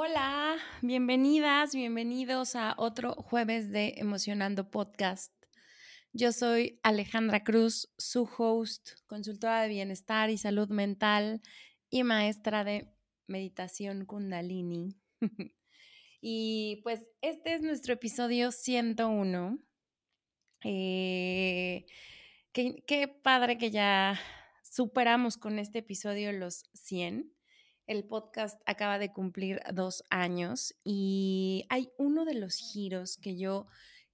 Hola, bienvenidas, bienvenidos a otro jueves de Emocionando Podcast. Yo soy Alejandra Cruz, su host, consultora de bienestar y salud mental y maestra de meditación kundalini. y pues este es nuestro episodio 101. Eh, qué, qué padre que ya superamos con este episodio los 100. El podcast acaba de cumplir dos años y hay uno de los giros que yo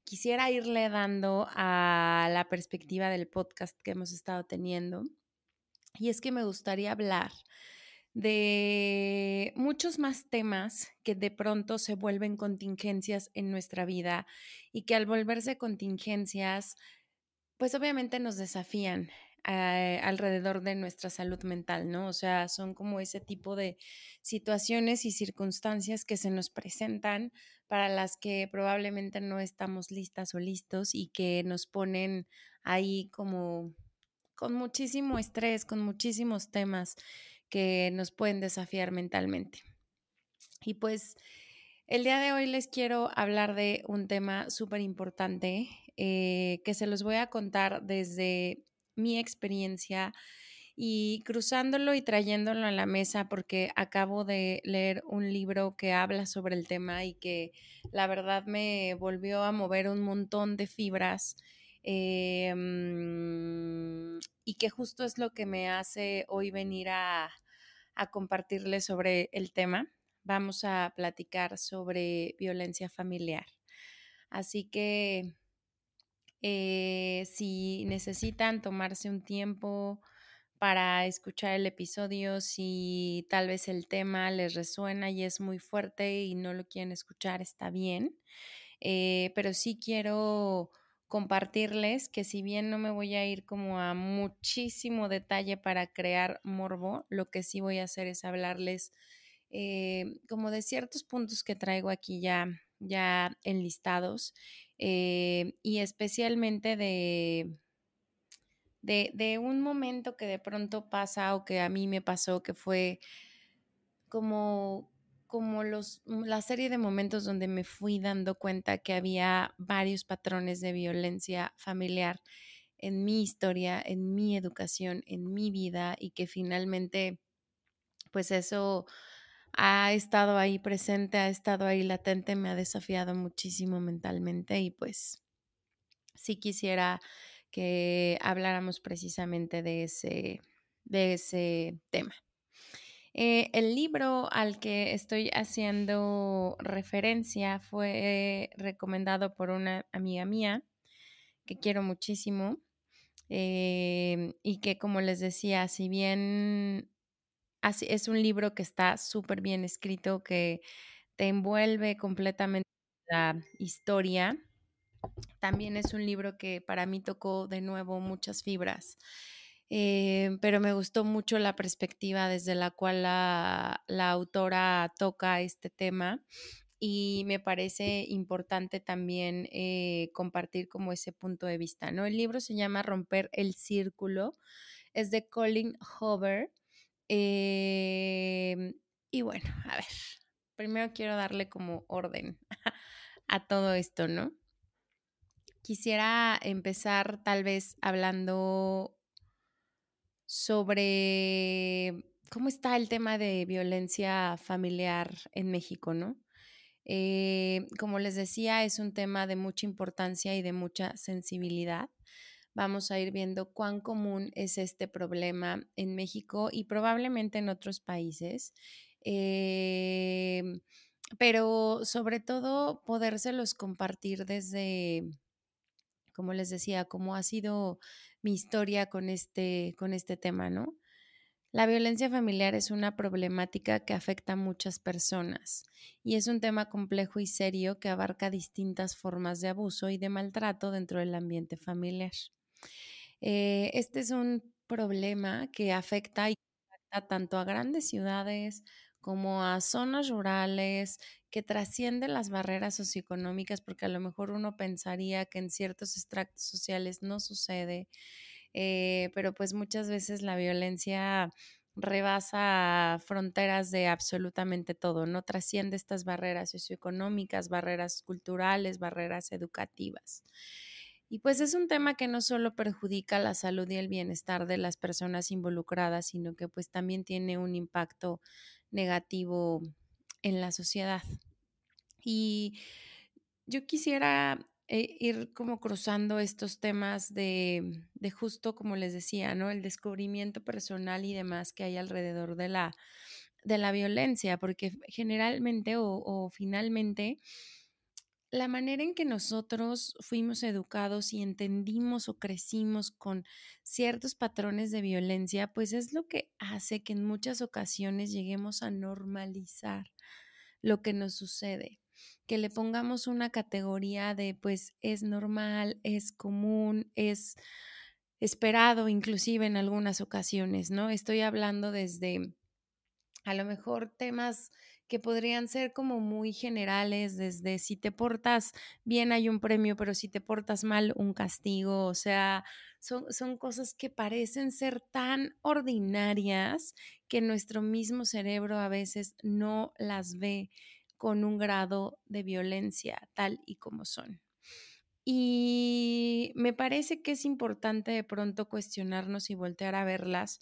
quisiera irle dando a la perspectiva del podcast que hemos estado teniendo. Y es que me gustaría hablar de muchos más temas que de pronto se vuelven contingencias en nuestra vida y que al volverse contingencias, pues obviamente nos desafían eh, alrededor de nuestra salud mental, ¿no? O sea, son como ese tipo de situaciones y circunstancias que se nos presentan para las que probablemente no estamos listas o listos y que nos ponen ahí como con muchísimo estrés, con muchísimos temas que nos pueden desafiar mentalmente. Y pues el día de hoy les quiero hablar de un tema súper importante eh, que se los voy a contar desde mi experiencia y cruzándolo y trayéndolo a la mesa porque acabo de leer un libro que habla sobre el tema y que la verdad me volvió a mover un montón de fibras em, y que justo es lo que me hace hoy venir a, a compartirles sobre el tema. Vamos a platicar sobre violencia familiar. Así que eh, si necesitan tomarse un tiempo para escuchar el episodio, si tal vez el tema les resuena y es muy fuerte y no lo quieren escuchar, está bien. Eh, pero sí quiero compartirles que si bien no me voy a ir como a muchísimo detalle para crear morbo, lo que sí voy a hacer es hablarles eh, como de ciertos puntos que traigo aquí ya, ya enlistados eh, y especialmente de, de, un momento que de pronto pasa o que a mí me pasó, que fue como, como los, la serie de momentos donde me fui dando cuenta que había varios patrones de violencia familiar en mi historia, en mi educación, en mi vida y que finalmente, pues eso ha estado ahí presente, ha estado ahí latente, me ha desafiado muchísimo mentalmente y pues sí quisiera que habláramos precisamente de ese, de ese tema. Eh, el libro al que estoy haciendo referencia fue recomendado por una amiga mía que quiero muchísimo eh, y que como les decía, si bien es un libro que está súper bien escrito, que te envuelve completamente la historia. También es un libro que para mí tocó de nuevo muchas fibras, eh, pero me gustó mucho la perspectiva desde la cual la, autora toca este tema y me parece importante también eh, compartir como ese punto de vista, ¿no? El libro se llama Romper el Círculo, es de Colin Hover Em, y bueno, a ver, primero quiero darle como orden a todo esto, ¿no? Quisiera empezar tal vez hablando sobre cómo está el tema de violencia familiar en México, ¿no? Eh, como les decía, es un tema de mucha importancia y de mucha sensibilidad vamos a ir viendo cuán común es este problema en México y probablemente en otros países. Em, pero sobre todo podérselos compartir desde, como les decía, cómo ha sido mi historia con este, con este tema, ¿no? La violencia familiar es una problemática que afecta a muchas personas y es un tema complejo y serio que abarca distintas formas de abuso y de maltrato dentro del ambiente familiar. Eh, este es un problema que afecta y tanto a grandes ciudades como a zonas rurales, que trasciende las barreras socioeconómicas, porque a lo mejor uno pensaría que en ciertos extractos sociales no sucede, eh, pero pues muchas veces la violencia rebasa fronteras de absolutamente todo, no trasciende estas barreras socioeconómicas, barreras culturales, barreras educativas. Y pues es un tema que no solo perjudica la salud y el bienestar de las personas involucradas, sino que pues también tiene un impacto negativo en la sociedad. Y yo quisiera eh, ir como cruzando estos temas de, de, justo como les decía, ¿no? El descubrimiento personal y demás que hay alrededor de la, de la violencia, porque generalmente o, o finalmente la manera en que nosotros fuimos educados y entendimos o crecimos con ciertos patrones de violencia, pues es lo que hace que en muchas ocasiones lleguemos a normalizar lo que nos sucede que le pongamos una categoría de pues es normal, es común, es esperado inclusive en algunas ocasiones, ¿no? Estoy hablando desde a lo mejor temas que podrían ser como muy generales, desde si te portas bien hay un premio, pero si te portas mal un castigo, o sea, son, son cosas que parecen ser tan ordinarias que nuestro mismo cerebro a veces no las ve con un grado de violencia tal y como son. Y me parece que es importante de pronto cuestionarnos y voltear a verlas,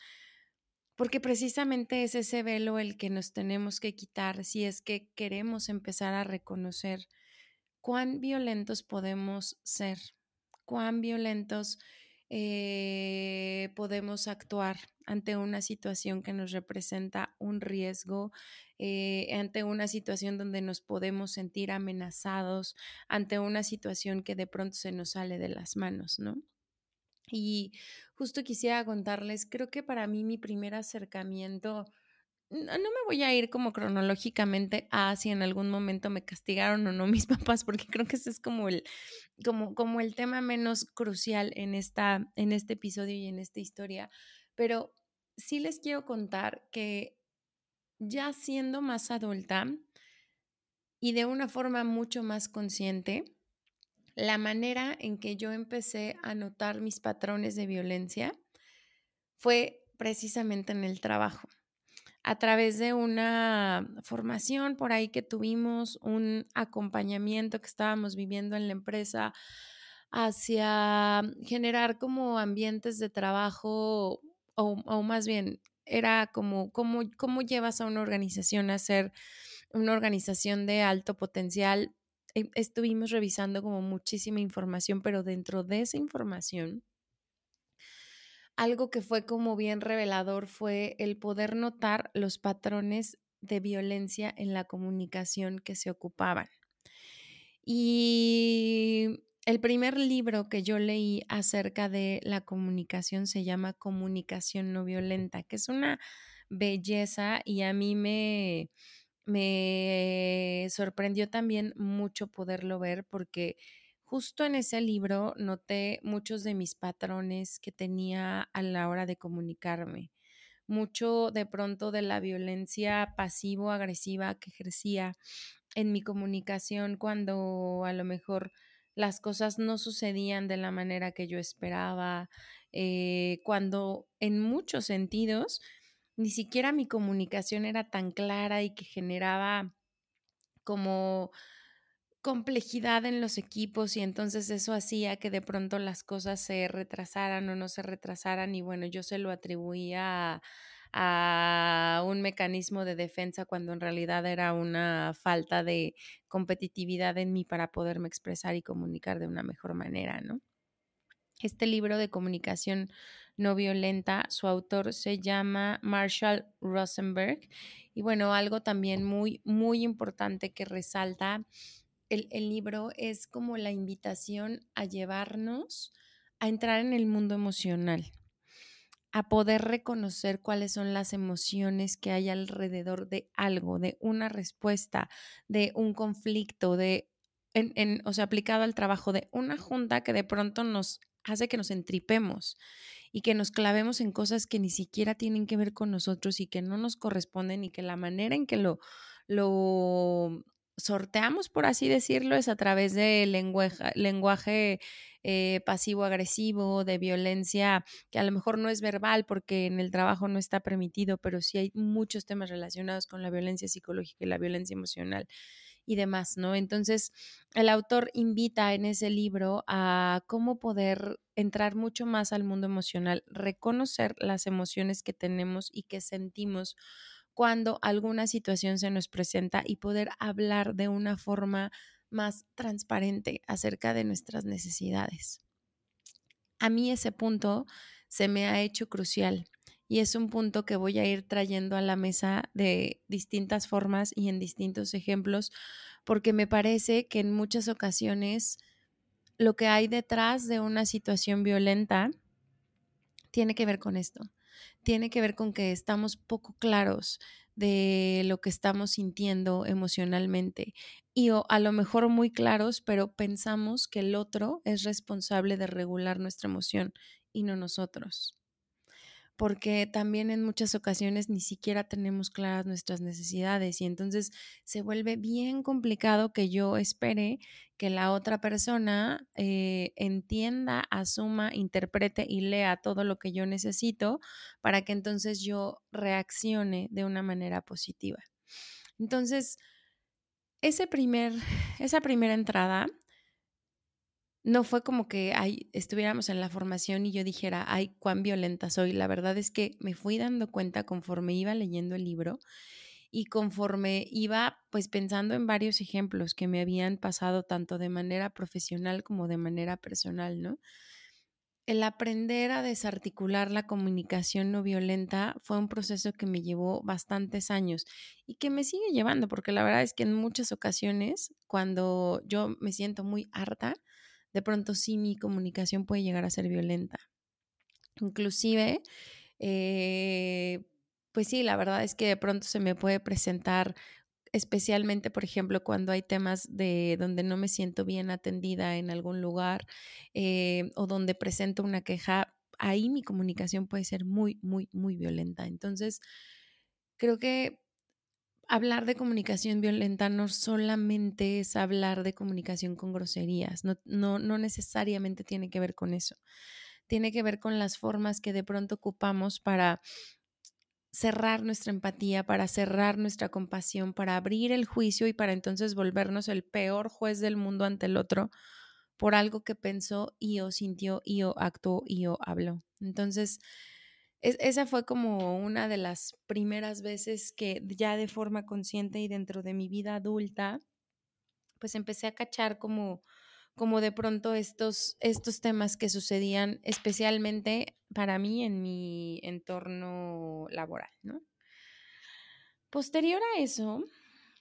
porque precisamente es ese velo el que nos tenemos que quitar si es que queremos empezar a reconocer cuán violentos podemos ser, cuán violentos eh, podemos actuar ante una situación que nos representa un riesgo, eh, ante una situación donde nos podemos sentir amenazados, ante una situación que de pronto se nos sale de las manos, ¿no? Y justo quisiera contarles, creo que para mí mi primer acercamiento, no, me voy a ir como cronológicamente a si en algún momento me castigaron o no mis papás, porque creo que ese es como el, como, como el tema menos crucial en, esta, en este episodio y en esta historia. Pero sí les quiero contar que ya siendo más adulta y de una forma mucho más consciente, la manera en que yo empecé a notar mis patrones de violencia fue precisamente en el trabajo. A través de una formación por ahí que tuvimos, un acompañamiento que estábamos viviendo en la empresa hacia generar como ambientes de trabajo o, más bien era como cómo, cómo llevas a una organización a ser una organización de alto potencial. E, estuvimos revisando como muchísima información, pero dentro de esa información, algo que fue como bien revelador fue el poder notar los patrones de violencia en la comunicación que se ocupaban. Y el primer libro que yo leí acerca de la comunicación se llama Comunicación no violenta, que es una belleza y a mí me, me sorprendió también mucho poderlo ver porque justo en ese libro noté muchos de mis patrones que tenía a la hora de comunicarme, mucho de pronto de la violencia pasivo-agresiva que ejercía en mi comunicación cuando a lo mejor las cosas no sucedían de la manera que yo esperaba, eh, cuando en muchos sentidos ni siquiera mi comunicación era tan clara y que generaba como complejidad en los equipos y entonces eso hacía que de pronto las cosas se retrasaran o no se retrasaran y bueno, yo se lo atribuía a a un mecanismo de defensa cuando en realidad era una falta de competitividad en mí para poderme expresar y comunicar de una mejor manera, ¿no? Este libro de comunicación no violenta, su autor se llama Marshall Rosenberg. Y bueno, algo también muy, muy importante que resalta el, el libro es como la invitación a llevarnos a entrar en el mundo emocional a poder reconocer cuáles son las emociones que hay alrededor de algo, de una respuesta, de un conflicto, de, en, o sea, aplicado al trabajo, de una junta que de pronto nos hace que nos entripemos y que nos clavemos en cosas que ni siquiera tienen que ver con nosotros y que no nos corresponden y que la manera en que lo, lo sorteamos, por así decirlo, es a través de lenguaje, lenguaje eh, pasivo-agresivo, de violencia que a lo mejor no es verbal porque en el trabajo no está permitido, pero sí hay muchos temas relacionados con la violencia psicológica y la violencia emocional y demás, ¿no? Entonces, el autor invita en ese libro a cómo poder entrar mucho más al mundo emocional, reconocer las emociones que tenemos y que sentimos cuando alguna situación se nos presenta y poder hablar de una forma más transparente acerca de nuestras necesidades. A mí ese punto se me ha hecho crucial y es un punto que voy a ir trayendo a la mesa de distintas formas y en distintos ejemplos porque me parece que en muchas ocasiones lo que hay detrás de una situación violenta tiene que ver con esto tiene que ver con que estamos poco claros de lo que estamos sintiendo emocionalmente y a lo mejor muy claros, pero pensamos que el otro es responsable de regular nuestra emoción y no nosotros porque también en muchas ocasiones ni siquiera tenemos claras nuestras necesidades y entonces se vuelve bien complicado que yo espere que la otra persona eh, entienda, asuma, interprete y lea todo lo que yo necesito para que entonces yo reaccione de una manera positiva. Entonces, ese primer, esa primera entrada no fue como que estuviéramos en la formación y yo dijera, ay, cuán violenta soy. La verdad es que me fui dando cuenta conforme iba leyendo el libro y conforme iba pues pensando en varios ejemplos que me habían pasado tanto de manera profesional como de manera personal, ¿no? El aprender a desarticular la comunicación no violenta fue un proceso que me llevó bastantes años y que me sigue llevando, porque la verdad es que en muchas ocasiones, cuando yo me siento muy harta, de pronto sí mi comunicación puede llegar a ser violenta. Inclusive, eh, pues sí, la verdad es que de pronto se me puede presentar especialmente, por ejemplo, cuando hay temas de donde no me siento bien atendida en algún lugar eh, o donde presento una queja, ahí mi comunicación puede ser muy, muy, muy violenta. Entonces, creo que hablar de comunicación violenta no solamente es hablar de comunicación con groserías, no, no, no necesariamente tiene que ver con eso. Tiene que ver con las formas que de pronto ocupamos para cerrar nuestra empatía, para cerrar nuestra compasión, para abrir el juicio y para entonces volvernos el peor juez del mundo ante el otro por algo que pensó y o sintió y o actuó y o habló. Entonces, esa fue como una de las primeras veces que ya de forma consciente y dentro de mi vida adulta, pues empecé a cachar como, como de pronto estos, estos temas que sucedían especialmente para mí en mi entorno laboral. Posterior a eso,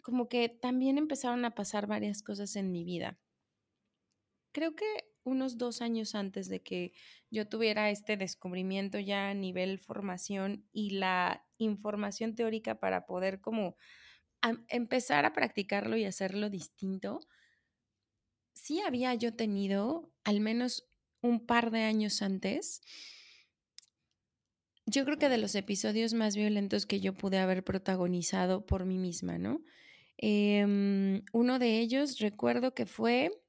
como que también empezaron a pasar varias cosas en mi vida. Creo que unos dos años antes de que yo tuviera este descubrimiento ya a nivel formación y la información teórica para poder como empezar a practicarlo y hacerlo distinto, sí había yo tenido al menos un par de años antes, yo creo que de los episodios más violentos que yo pude haber protagonizado por mí misma, ¿no? Em, uno de ellos recuerdo que fue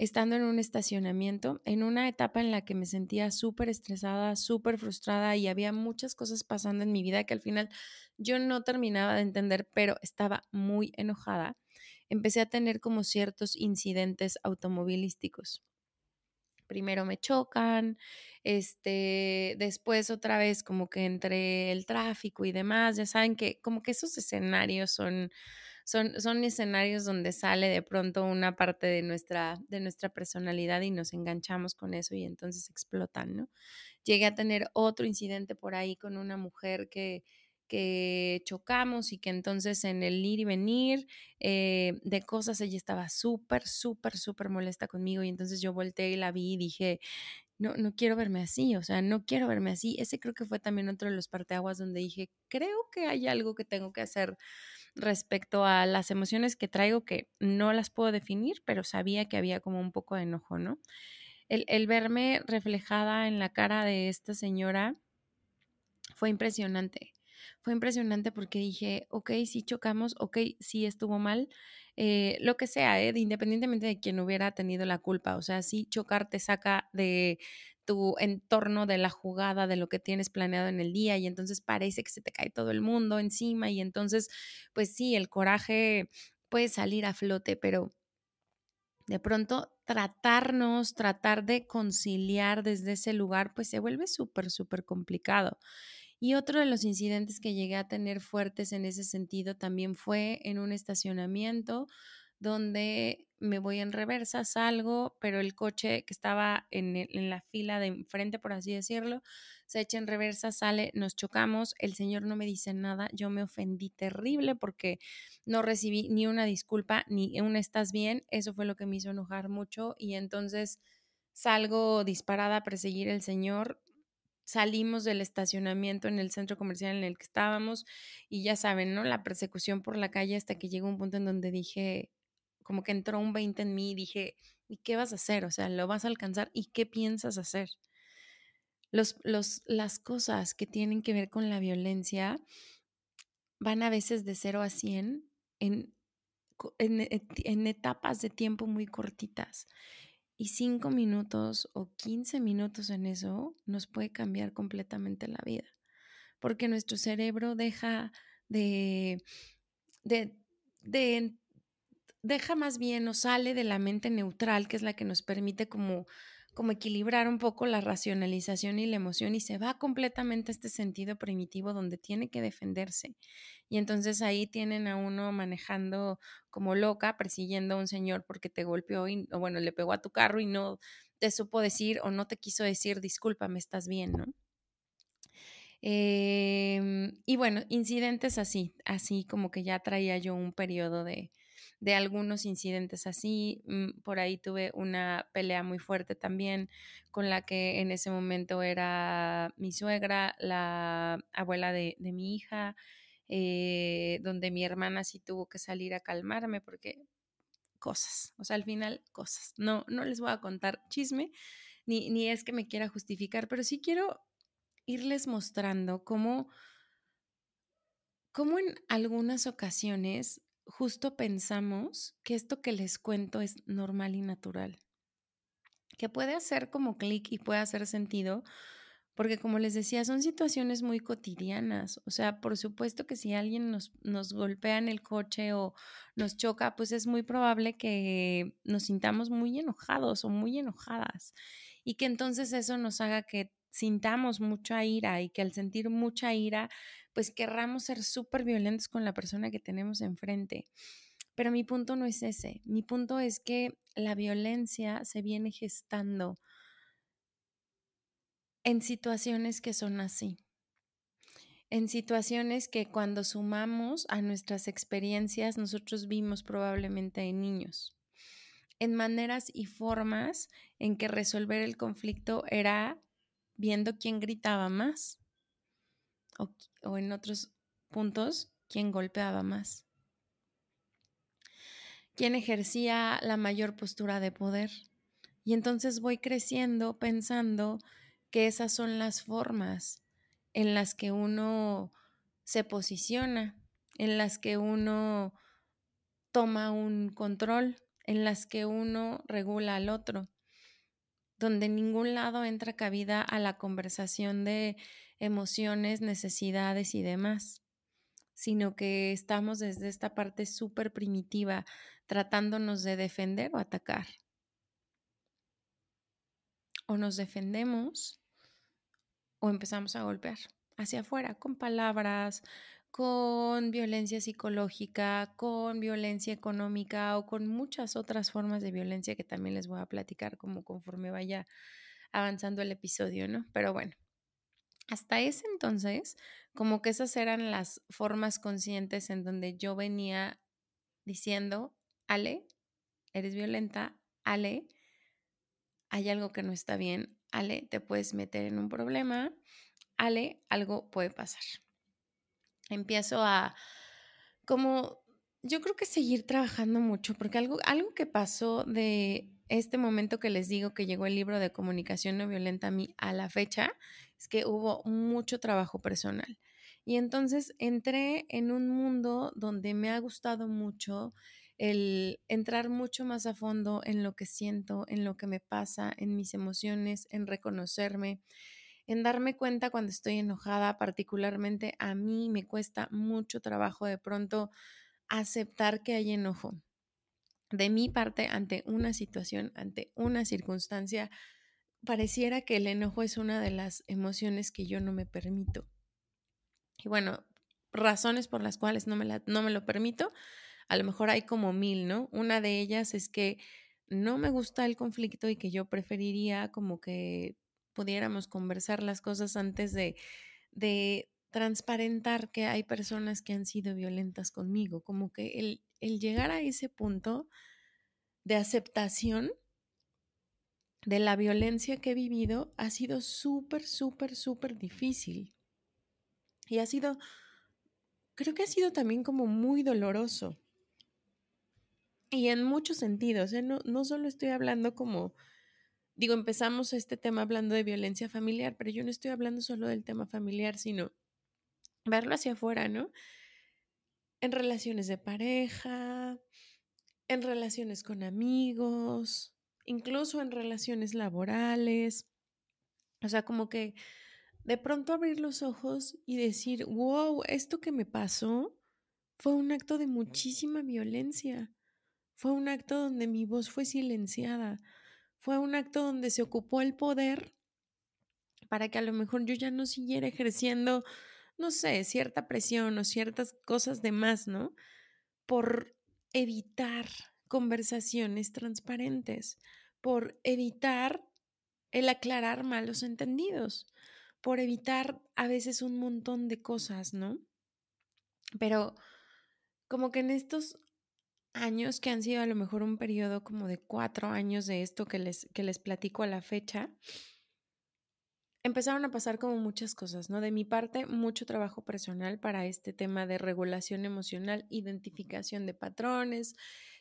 estando en un estacionamiento, en una etapa en la que me sentía súper estresada, súper frustrada y había muchas cosas pasando en mi vida que al final yo no terminaba de entender, pero estaba muy enojada. Empecé a tener como ciertos incidentes automovilísticos. Primero me chocan, este, después otra vez como que entre el tráfico y demás, ya saben que como que esos escenarios son son, escenarios donde sale de pronto una parte de nuestra, de nuestra personalidad y nos enganchamos con eso y entonces explotan, ¿no? Llegué a tener otro incidente por ahí con una mujer que, que chocamos y que entonces en el ir y venir eh, de cosas ella estaba súper, súper, súper molesta conmigo y entonces yo volteé y la vi y dije, no, no quiero verme así, o sea, no quiero verme así. Ese creo que fue también otro de los parteaguas donde dije, creo que hay algo que tengo que hacer respecto a las emociones que traigo que no las puedo definir, pero sabía que había como un poco de enojo, ¿no? El, el verme reflejada en la cara de esta señora fue impresionante. Fue impresionante porque dije, ok, sí chocamos, ok, sí estuvo mal, eh, lo que sea, ¿eh? independientemente de quien hubiera tenido la culpa. O sea, sí chocar te saca de tu entorno, de la jugada, de lo que tienes planeado en el día y entonces parece que se te cae todo el mundo encima y entonces, pues sí, el coraje puede salir a flote, pero de pronto tratarnos, tratar de conciliar desde ese lugar, pues se vuelve súper, súper complicado. Y otro de los incidentes que llegué a tener fuertes en ese sentido también fue en un estacionamiento donde me voy en reversa, salgo, pero el coche que estaba en, en, la fila de enfrente, por así decirlo, se echa en reversa, sale, nos chocamos, el señor no me dice nada, yo me ofendí terrible porque no recibí ni una disculpa, ni un estás bien, eso fue lo que me hizo enojar mucho y entonces salgo disparada a perseguir al señor, salimos del estacionamiento en el centro comercial en el que estábamos y ya saben, ¿no? La persecución por la calle hasta que llegó un punto en donde dije, como que entró un 20 en mí y dije, ¿y qué vas a hacer? O sea, ¿lo vas a alcanzar? ¿Y qué piensas hacer? Los, los, las cosas que tienen que ver con la violencia van a veces de 0 a 100 en, en, en etapas de tiempo muy cortitas. Y cinco minutos o 15 minutos en eso nos puede cambiar completamente la vida, porque nuestro cerebro deja de, de, de deja más bien o sale de la mente neutral, que es la que nos permite como como equilibrar un poco la racionalización y la emoción y se va completamente a este sentido primitivo donde tiene que defenderse. Y entonces ahí tienen a uno manejando como loca, persiguiendo a un señor porque te golpeó y, o bueno, le pegó a tu carro y no te supo decir o no te quiso decir, discúlpame, estás bien, ¿no? Em, y bueno, incidentes así, así como que ya traía yo un periodo de, de algunos incidentes así. Mm, por ahí tuve una pelea muy fuerte también con la que en ese momento era mi suegra, la abuela de, mi hija, eh, donde mi hermana sí tuvo que salir a calmarme porque cosas, o sea, al final cosas. No, no les voy a contar chisme, ni, ni es que me quiera justificar, pero sí quiero irles mostrando cómo, cómo en algunas ocasiones justo pensamos que esto que les cuento es normal y natural, que puede hacer como clic y puede hacer sentido, porque como les decía, son situaciones muy cotidianas. O sea, por supuesto que si alguien nos, nos golpea en el coche o nos choca, pues es muy probable que nos sintamos muy enojados o muy enojadas y que entonces eso nos haga que sintamos mucha ira y que al sentir mucha ira pues querramos ser súper violentos con la persona que tenemos enfrente. Pero mi punto no es ese. Mi punto es que la violencia se viene gestando en situaciones que son así. En situaciones que cuando sumamos a nuestras experiencias nosotros vimos probablemente en niños. En maneras y formas en que resolver el conflicto era viendo quién gritaba más o, en otros puntos quién golpeaba más, quién ejercía la mayor postura de poder. Y entonces voy creciendo pensando que esas son las formas en las que uno se posiciona, en las que uno toma un control, en las que uno regula al otro, donde en ningún lado entra cabida a la conversación de emociones, necesidades y demás, sino que estamos desde esta parte súper primitiva tratándonos de defender o atacar. O nos defendemos o empezamos a golpear hacia afuera con palabras, con violencia psicológica, con violencia económica o con muchas otras formas de violencia que también les voy a platicar como conforme vaya avanzando el episodio, ¿no? Pero bueno, hasta ese entonces, como que esas eran las formas conscientes en donde yo venía diciendo, Ale, eres violenta, Ale, hay algo que no está bien, Ale, te puedes meter en un problema, Ale, algo puede pasar. Empiezo a como yo creo que seguir trabajando mucho, porque algo, algo que pasó de este momento que les digo que llegó el libro de comunicación no violenta a mí a la fecha, es que hubo mucho trabajo personal. Y entonces entré en un mundo donde me ha gustado mucho el entrar mucho más a fondo en lo que siento, en lo que me pasa, en mis emociones, en reconocerme, en darme cuenta cuando estoy enojada, particularmente a mí me cuesta mucho trabajo de pronto aceptar que hay enojo. De mi parte, ante una situación, ante una circunstancia, pareciera que el enojo es una de las emociones que yo no me permito. Y bueno, razones por las cuales no me, no me lo permito, a lo mejor hay como mil, ¿no? Una de ellas es que no me gusta el conflicto y que yo preferiría como que pudiéramos conversar las cosas antes de, de transparentar que hay personas que han sido violentas conmigo, como que el, el llegar a ese punto de aceptación de la violencia que he vivido ha sido súper, súper, súper difícil. Y ha sido, creo que ha sido también como muy doloroso. Y en muchos sentidos, ¿eh? no, no solo estoy hablando como, digo, empezamos este tema hablando de violencia familiar, pero yo no estoy hablando solo del tema familiar, sino verlo hacia afuera, ¿no? En relaciones de pareja, en relaciones con amigos, incluso en relaciones laborales. O sea, como que de pronto abrir los ojos y decir, wow, esto que me pasó fue un acto de muchísima violencia. Fue un acto donde mi voz fue silenciada. Fue un acto donde se ocupó el poder para que a lo mejor yo ya no siguiera ejerciendo no sé, cierta presión o ciertas cosas de más, ¿no? Por evitar conversaciones transparentes, por evitar el aclarar malos entendidos, por evitar a veces un montón de cosas, ¿no? Pero como que en estos años que han sido a lo mejor un periodo como de cuatro años de esto que les, que les platico a la fecha, empezaron a pasar como muchas cosas, ¿no? De mi parte, mucho trabajo personal para este tema de regulación emocional, identificación de patrones,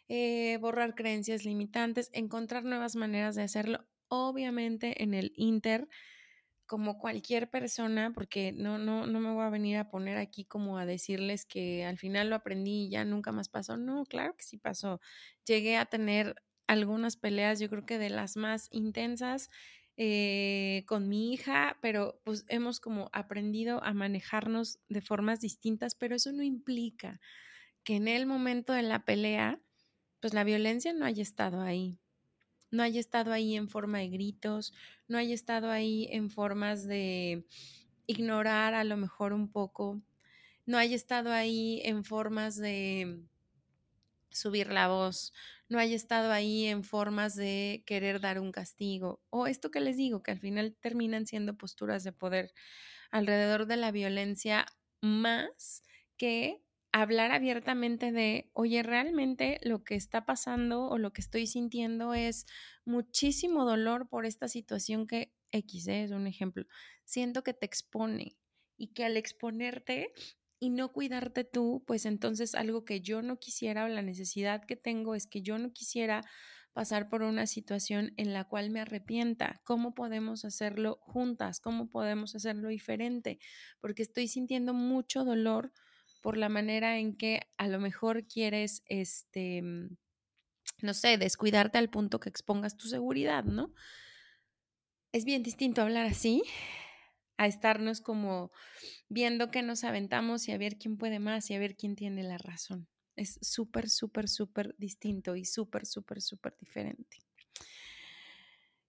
eh, borrar creencias limitantes, encontrar nuevas maneras de hacerlo, obviamente en el Inter, como cualquier persona, porque no, no, no me voy a venir a poner aquí como a decirles que al final lo aprendí y ya nunca más pasó. No, claro que sí pasó. Llegué a tener algunas peleas, yo creo que de las más intensas eh, con mi hija, pero pues hemos como aprendido a manejarnos de formas distintas, pero eso no implica que en el momento de la pelea, pues la violencia no haya estado ahí, no haya estado ahí en forma de gritos, no haya estado ahí en formas de ignorar a lo mejor un poco, no haya estado ahí en formas de subir la voz, no haya estado ahí en formas de querer dar un castigo o esto que les digo, que al final terminan siendo posturas de poder alrededor de la violencia más que hablar abiertamente de, oye, realmente lo que está pasando o lo que estoy sintiendo es muchísimo dolor por esta situación que X es un ejemplo. Siento que te expone y que al exponerte y no cuidarte tú, pues entonces algo que yo no quisiera o la necesidad que tengo es que yo no quisiera pasar por una situación en la cual me arrepienta. ¿Cómo podemos hacerlo juntas? ¿Cómo podemos hacerlo diferente? Porque estoy sintiendo mucho dolor por la manera en que a lo mejor quieres, este, mm, no sé, descuidarte al punto que expongas tu seguridad, ¿no? Es bien distinto hablar así a estarnos como viendo que nos aventamos y a ver quién puede más y a ver quién tiene la razón. Es súper, súper, súper distinto y súper, súper, súper diferente.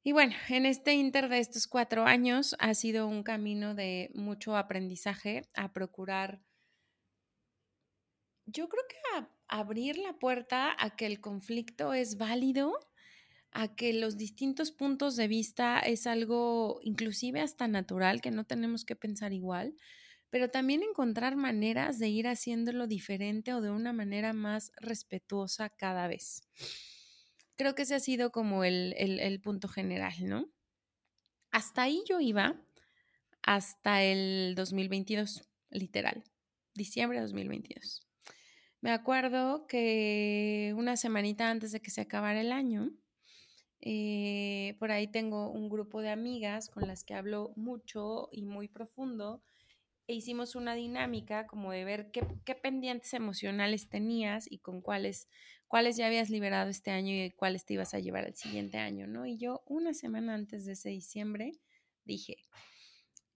Y bueno, en este inter de estos cuatro años ha sido un camino de mucho aprendizaje a procurar, yo creo que abrir la puerta a que el conflicto es válido a que los distintos puntos de vista es algo inclusive hasta natural, que no tenemos que pensar igual, pero también encontrar maneras de ir haciéndolo diferente o de una manera más respetuosa cada vez. Creo que ese ha sido como el, el punto general, ¿no? Hasta ahí yo iba hasta el 2022, literal, diciembre de 2022. Me acuerdo que una semanita antes de que se acabara el año, eh, por ahí tengo un grupo de amigas con las que hablo mucho y muy profundo e hicimos una dinámica como de ver qué, qué, pendientes emocionales tenías y con cuáles, cuáles ya habías liberado este año y cuáles te ibas a llevar al siguiente año, ¿no? Y yo una semana antes de ese diciembre dije,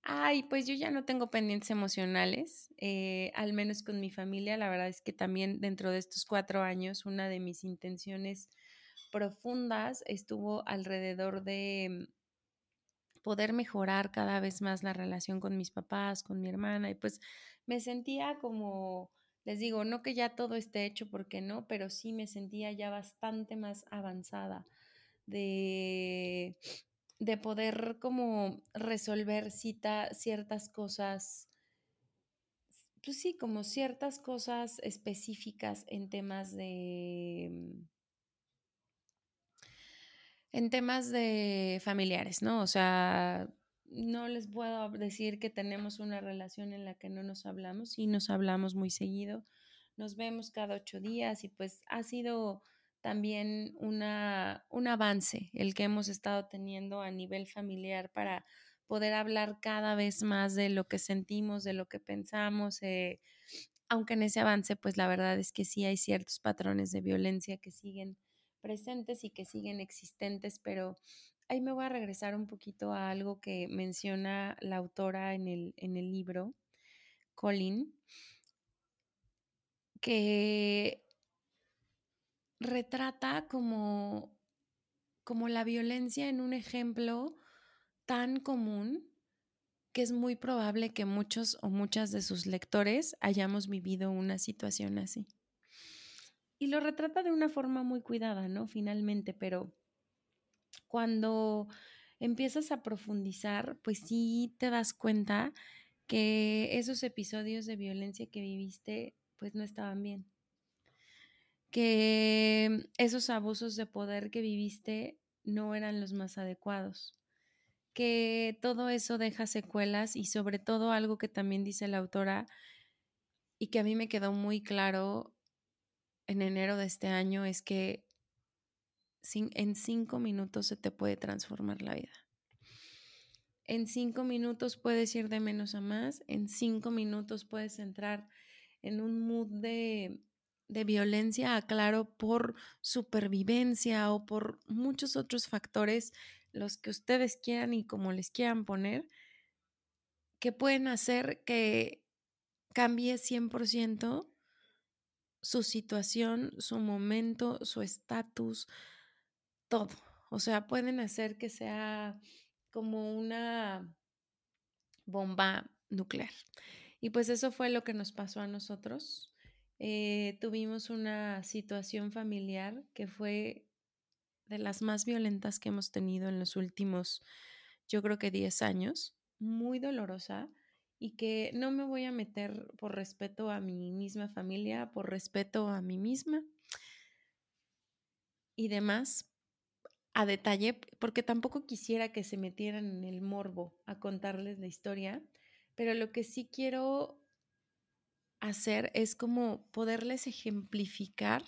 ay, pues yo ya no tengo pendientes emocionales, eh, al menos con mi familia. La verdad es que también dentro de estos cuatro años, una de mis intenciones profundas estuvo alrededor de poder mejorar cada vez más la relación con mis papás, con mi hermana, y pues me sentía como, les digo, no que ya todo esté hecho, porque no, pero sí me sentía ya bastante más avanzada de, de poder como resolver ciertas cosas, pues sí, como ciertas cosas específicas en temas de en temas de familiares, ¿no? O sea, no les puedo decir que tenemos una relación en la que no nos hablamos, sí nos hablamos muy seguido, nos vemos cada ocho días y pues ha sido también una, un avance el que hemos estado teniendo a nivel familiar para poder hablar cada vez más de lo que sentimos, de lo que pensamos, eh, aunque en ese avance pues la verdad es que sí hay ciertos patrones de violencia que siguen presentes y que siguen existentes, pero ahí me voy a regresar un poquito a algo que menciona la autora en el, en el libro, Colin, que retrata como, como la violencia en un ejemplo tan común que es muy probable que muchos o muchas de sus lectores hayamos vivido una situación así. Y lo retrata de una forma muy cuidada, ¿no? Finalmente, pero cuando empiezas a profundizar, pues sí te das cuenta que esos episodios de violencia que viviste, pues no estaban bien. Que esos abusos de poder que viviste no eran los más adecuados. Que todo eso deja secuelas y sobre todo algo que también dice la autora y que a mí me quedó muy claro en enero de este año es que en cinco minutos se te puede transformar la vida. En cinco minutos puedes ir de menos a más, en cinco minutos puedes entrar en un mood de, de violencia, aclaro, por supervivencia o por muchos otros factores, los que ustedes quieran y como les quieran poner, que pueden hacer que cambie 100% su situación, su momento, su estatus, todo. O sea, pueden hacer que sea como una bomba nuclear. Y pues eso fue lo que nos pasó a nosotros. Eh, tuvimos una situación familiar que fue de las más violentas que hemos tenido en los últimos, yo creo que 10 años, muy dolorosa y que no me voy a meter por respeto a mi misma familia, por respeto a mí misma. Y demás a detalle, porque tampoco quisiera que se metieran en el morbo a contarles la historia, pero lo que sí quiero hacer es como poderles ejemplificar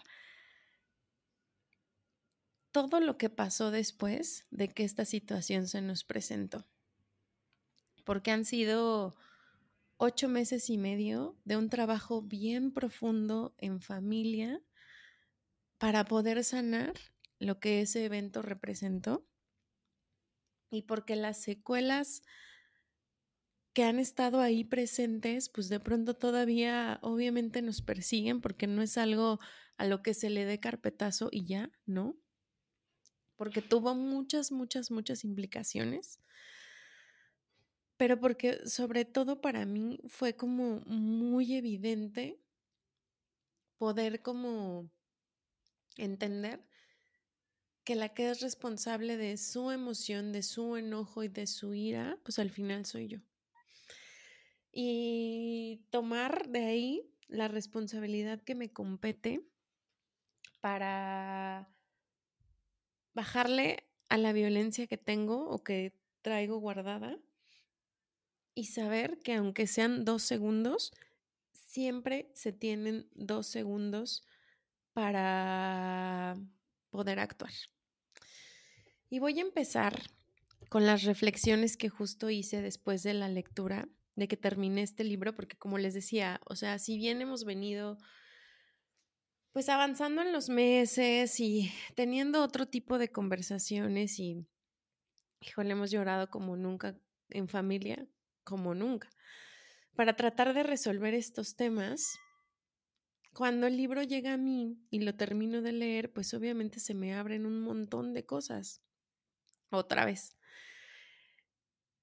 todo lo que pasó después de que esta situación se nos presentó. Porque han sido ocho meses y medio de un trabajo bien profundo en familia para poder sanar lo que ese evento representó y porque las secuelas que han estado ahí presentes, pues de pronto todavía obviamente nos persiguen porque no es algo a lo que se le dé carpetazo y ya, ¿no? Porque tuvo muchas, muchas, muchas implicaciones pero porque sobre todo para mí fue como muy evidente poder como entender que la que es responsable de su emoción, de su enojo y de su ira, pues al final soy yo. Y tomar de ahí la responsabilidad que me compete para bajarle a la violencia que tengo o que traigo guardada y saber que aunque sean dos segundos, siempre se tienen dos segundos para poder actuar. Y voy a empezar con las reflexiones que justo hice después de la lectura, de que terminé este libro, porque como les decía, o sea, si bien hemos venido pues avanzando en los meses y teniendo otro tipo de conversaciones y, híjole, hemos llorado como nunca en familia, como nunca, para tratar de resolver estos temas. Cuando el libro llega a mí y lo termino de leer, pues obviamente se me abren un montón de cosas. Otra vez.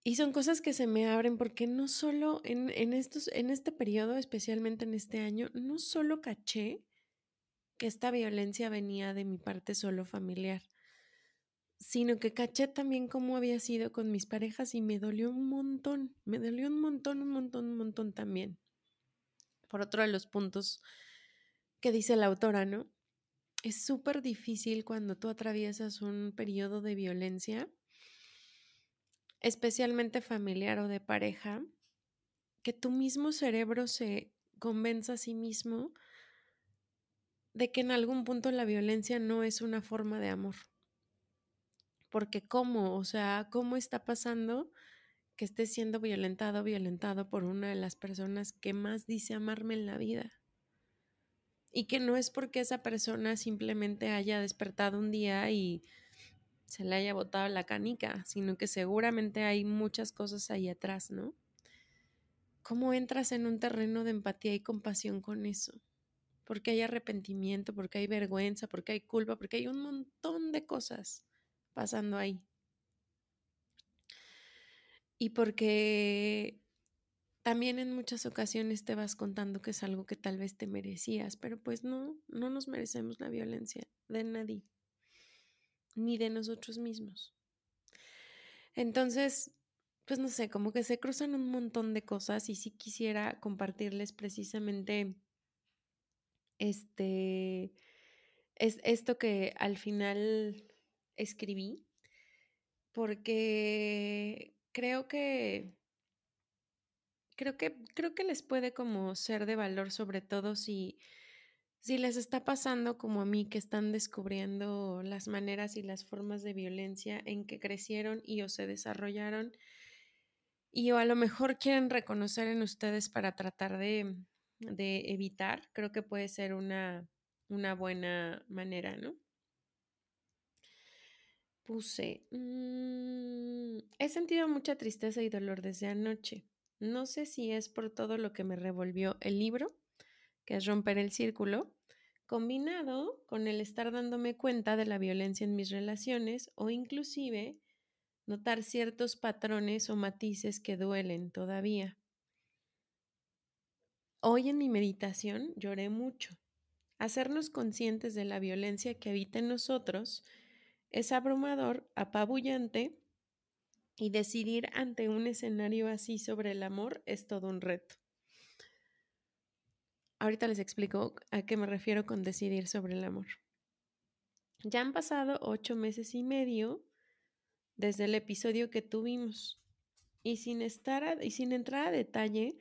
Y son cosas que se me abren porque no solo en, en, estos, en este periodo, especialmente en este año, no solo caché que esta violencia venía de mi parte solo familiar, sino que caché también cómo había sido con mis parejas y me dolió un montón, me dolió un montón, un montón, un montón también. Por otro de los puntos que dice la autora, ¿no? Es súper difícil cuando tú atraviesas un periodo de violencia, especialmente familiar o de pareja, que tu mismo cerebro se convenza a sí mismo de que en algún punto la violencia no es una forma de amor. Porque cómo, o sea, cómo está pasando que esté siendo violentado, violentado por una de las personas que más dice amarme en la vida. Y que no es porque esa persona simplemente haya despertado un día y se le haya botado la canica, sino que seguramente hay muchas cosas ahí atrás, ¿no? ¿Cómo entras en un terreno de empatía y compasión con eso? porque hay arrepentimiento, porque hay vergüenza, porque hay culpa, porque hay un montón de cosas pasando ahí. Y porque también en muchas ocasiones te vas contando que es algo que tal vez te merecías, pero pues no, no nos merecemos la violencia de nadie, ni de nosotros mismos. Entonces, pues no sé, como que se cruzan un montón de cosas y sí quisiera compartirles precisamente este, es esto que al final escribí, porque creo que, creo que, creo que les puede como ser de valor, sobre todo si, si les está pasando como a mí, que están descubriendo las maneras y las formas de violencia en que crecieron y o se desarrollaron, y o a lo mejor quieren reconocer en ustedes para tratar de, de evitar, creo que puede ser una, una buena manera, ¿no? Puse, mm, he sentido mucha tristeza y dolor desde anoche. No sé si es por todo lo que me revolvió el libro, que es romper el círculo, combinado con el estar dándome cuenta de la violencia en mis relaciones o inclusive notar ciertos patrones o matices que duelen todavía. Hoy en mi meditación lloré mucho. Hacernos conscientes de la violencia que habita en nosotros es abrumador, apabullante y decidir ante un escenario así sobre el amor es todo un reto. Ahorita les explico a qué me refiero con decidir sobre el amor. Ya han pasado ocho meses y medio desde el episodio que tuvimos y sin, estar y sin entrar a detalle,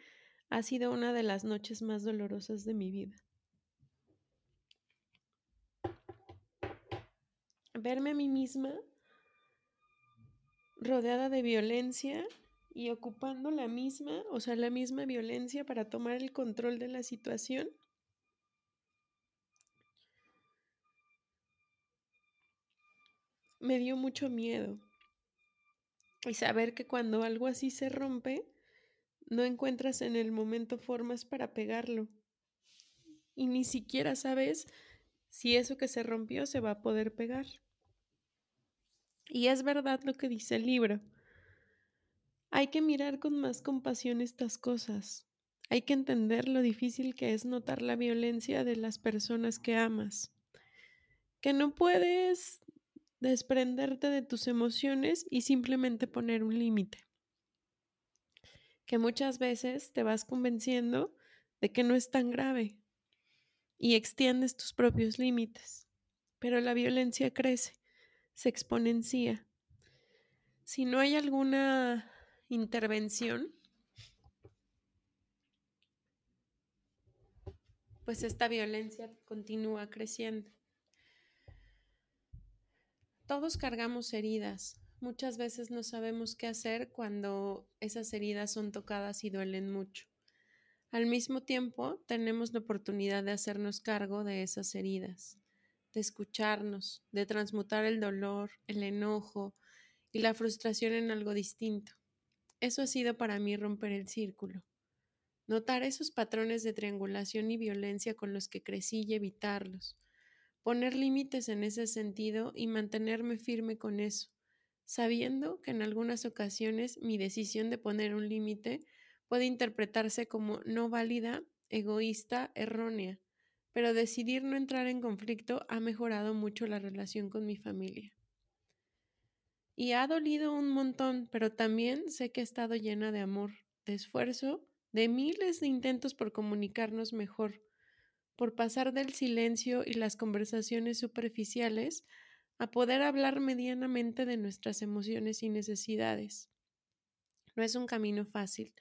ha sido una de las noches más dolorosas de mi vida. Verme a mí misma rodeada de violencia y ocupando la misma, o sea, la misma violencia para tomar el control de la situación. Me dio mucho miedo. Y saber que cuando algo así se rompe, no encuentras en el momento formas para pegarlo. Y ni siquiera sabes si eso que se rompió se va a poder pegar. Y es verdad lo que dice el libro. Hay que mirar con más compasión estas cosas. Hay que entender lo difícil que es notar la violencia de las personas que amas. Que no puedes desprenderte de tus emociones y simplemente poner un límite que muchas veces te vas convenciendo de que no es tan grave y extiendes tus propios límites. Pero la violencia crece, se exponencia. si no hay alguna intervención, pues esta violencia continúa creciendo. Todos cargamos heridas. Muchas veces no sabemos qué hacer cuando esas heridas son tocadas y duelen mucho. Al mismo tiempo, tenemos la oportunidad de hacernos cargo de esas heridas, de escucharnos, de transmutar el dolor, el enojo y la frustración en algo distinto. Eso ha sido para mí romper el círculo. Notar esos patrones de triangulación y violencia con los que crecí y evitarlos. Poner límites en ese sentido y mantenerme firme con eso, sabiendo que en algunas ocasiones mi decisión de poner un límite puede interpretarse como no válida, egoísta, errónea, pero decidir no entrar en conflicto ha mejorado mucho la relación con mi familia. Y ha dolido un montón, pero también sé que he estado llena de amor, de esfuerzo de miles de intentos por comunicarnos mejor, por pasar del silencio y las conversaciones superficiales a poder hablar medianamente de nuestras emociones y necesidades. No es un camino fácil,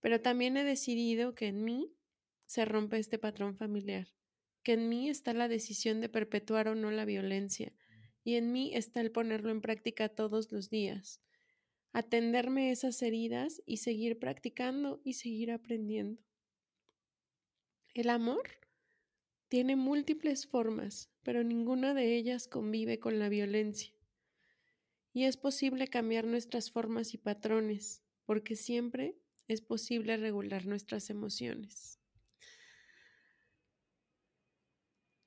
pero también he decidido que en mí se rompe este patrón familiar, que en mí está la decisión de perpetuar o no la violencia, y en mí está el ponerlo en práctica todos los días, atenderme esas heridas y seguir practicando y seguir aprendiendo. El amor tiene múltiples formas, pero ninguna de ellas convive con la violencia. Y es posible cambiar nuestras formas y patrones, porque siempre es posible regular nuestras emociones.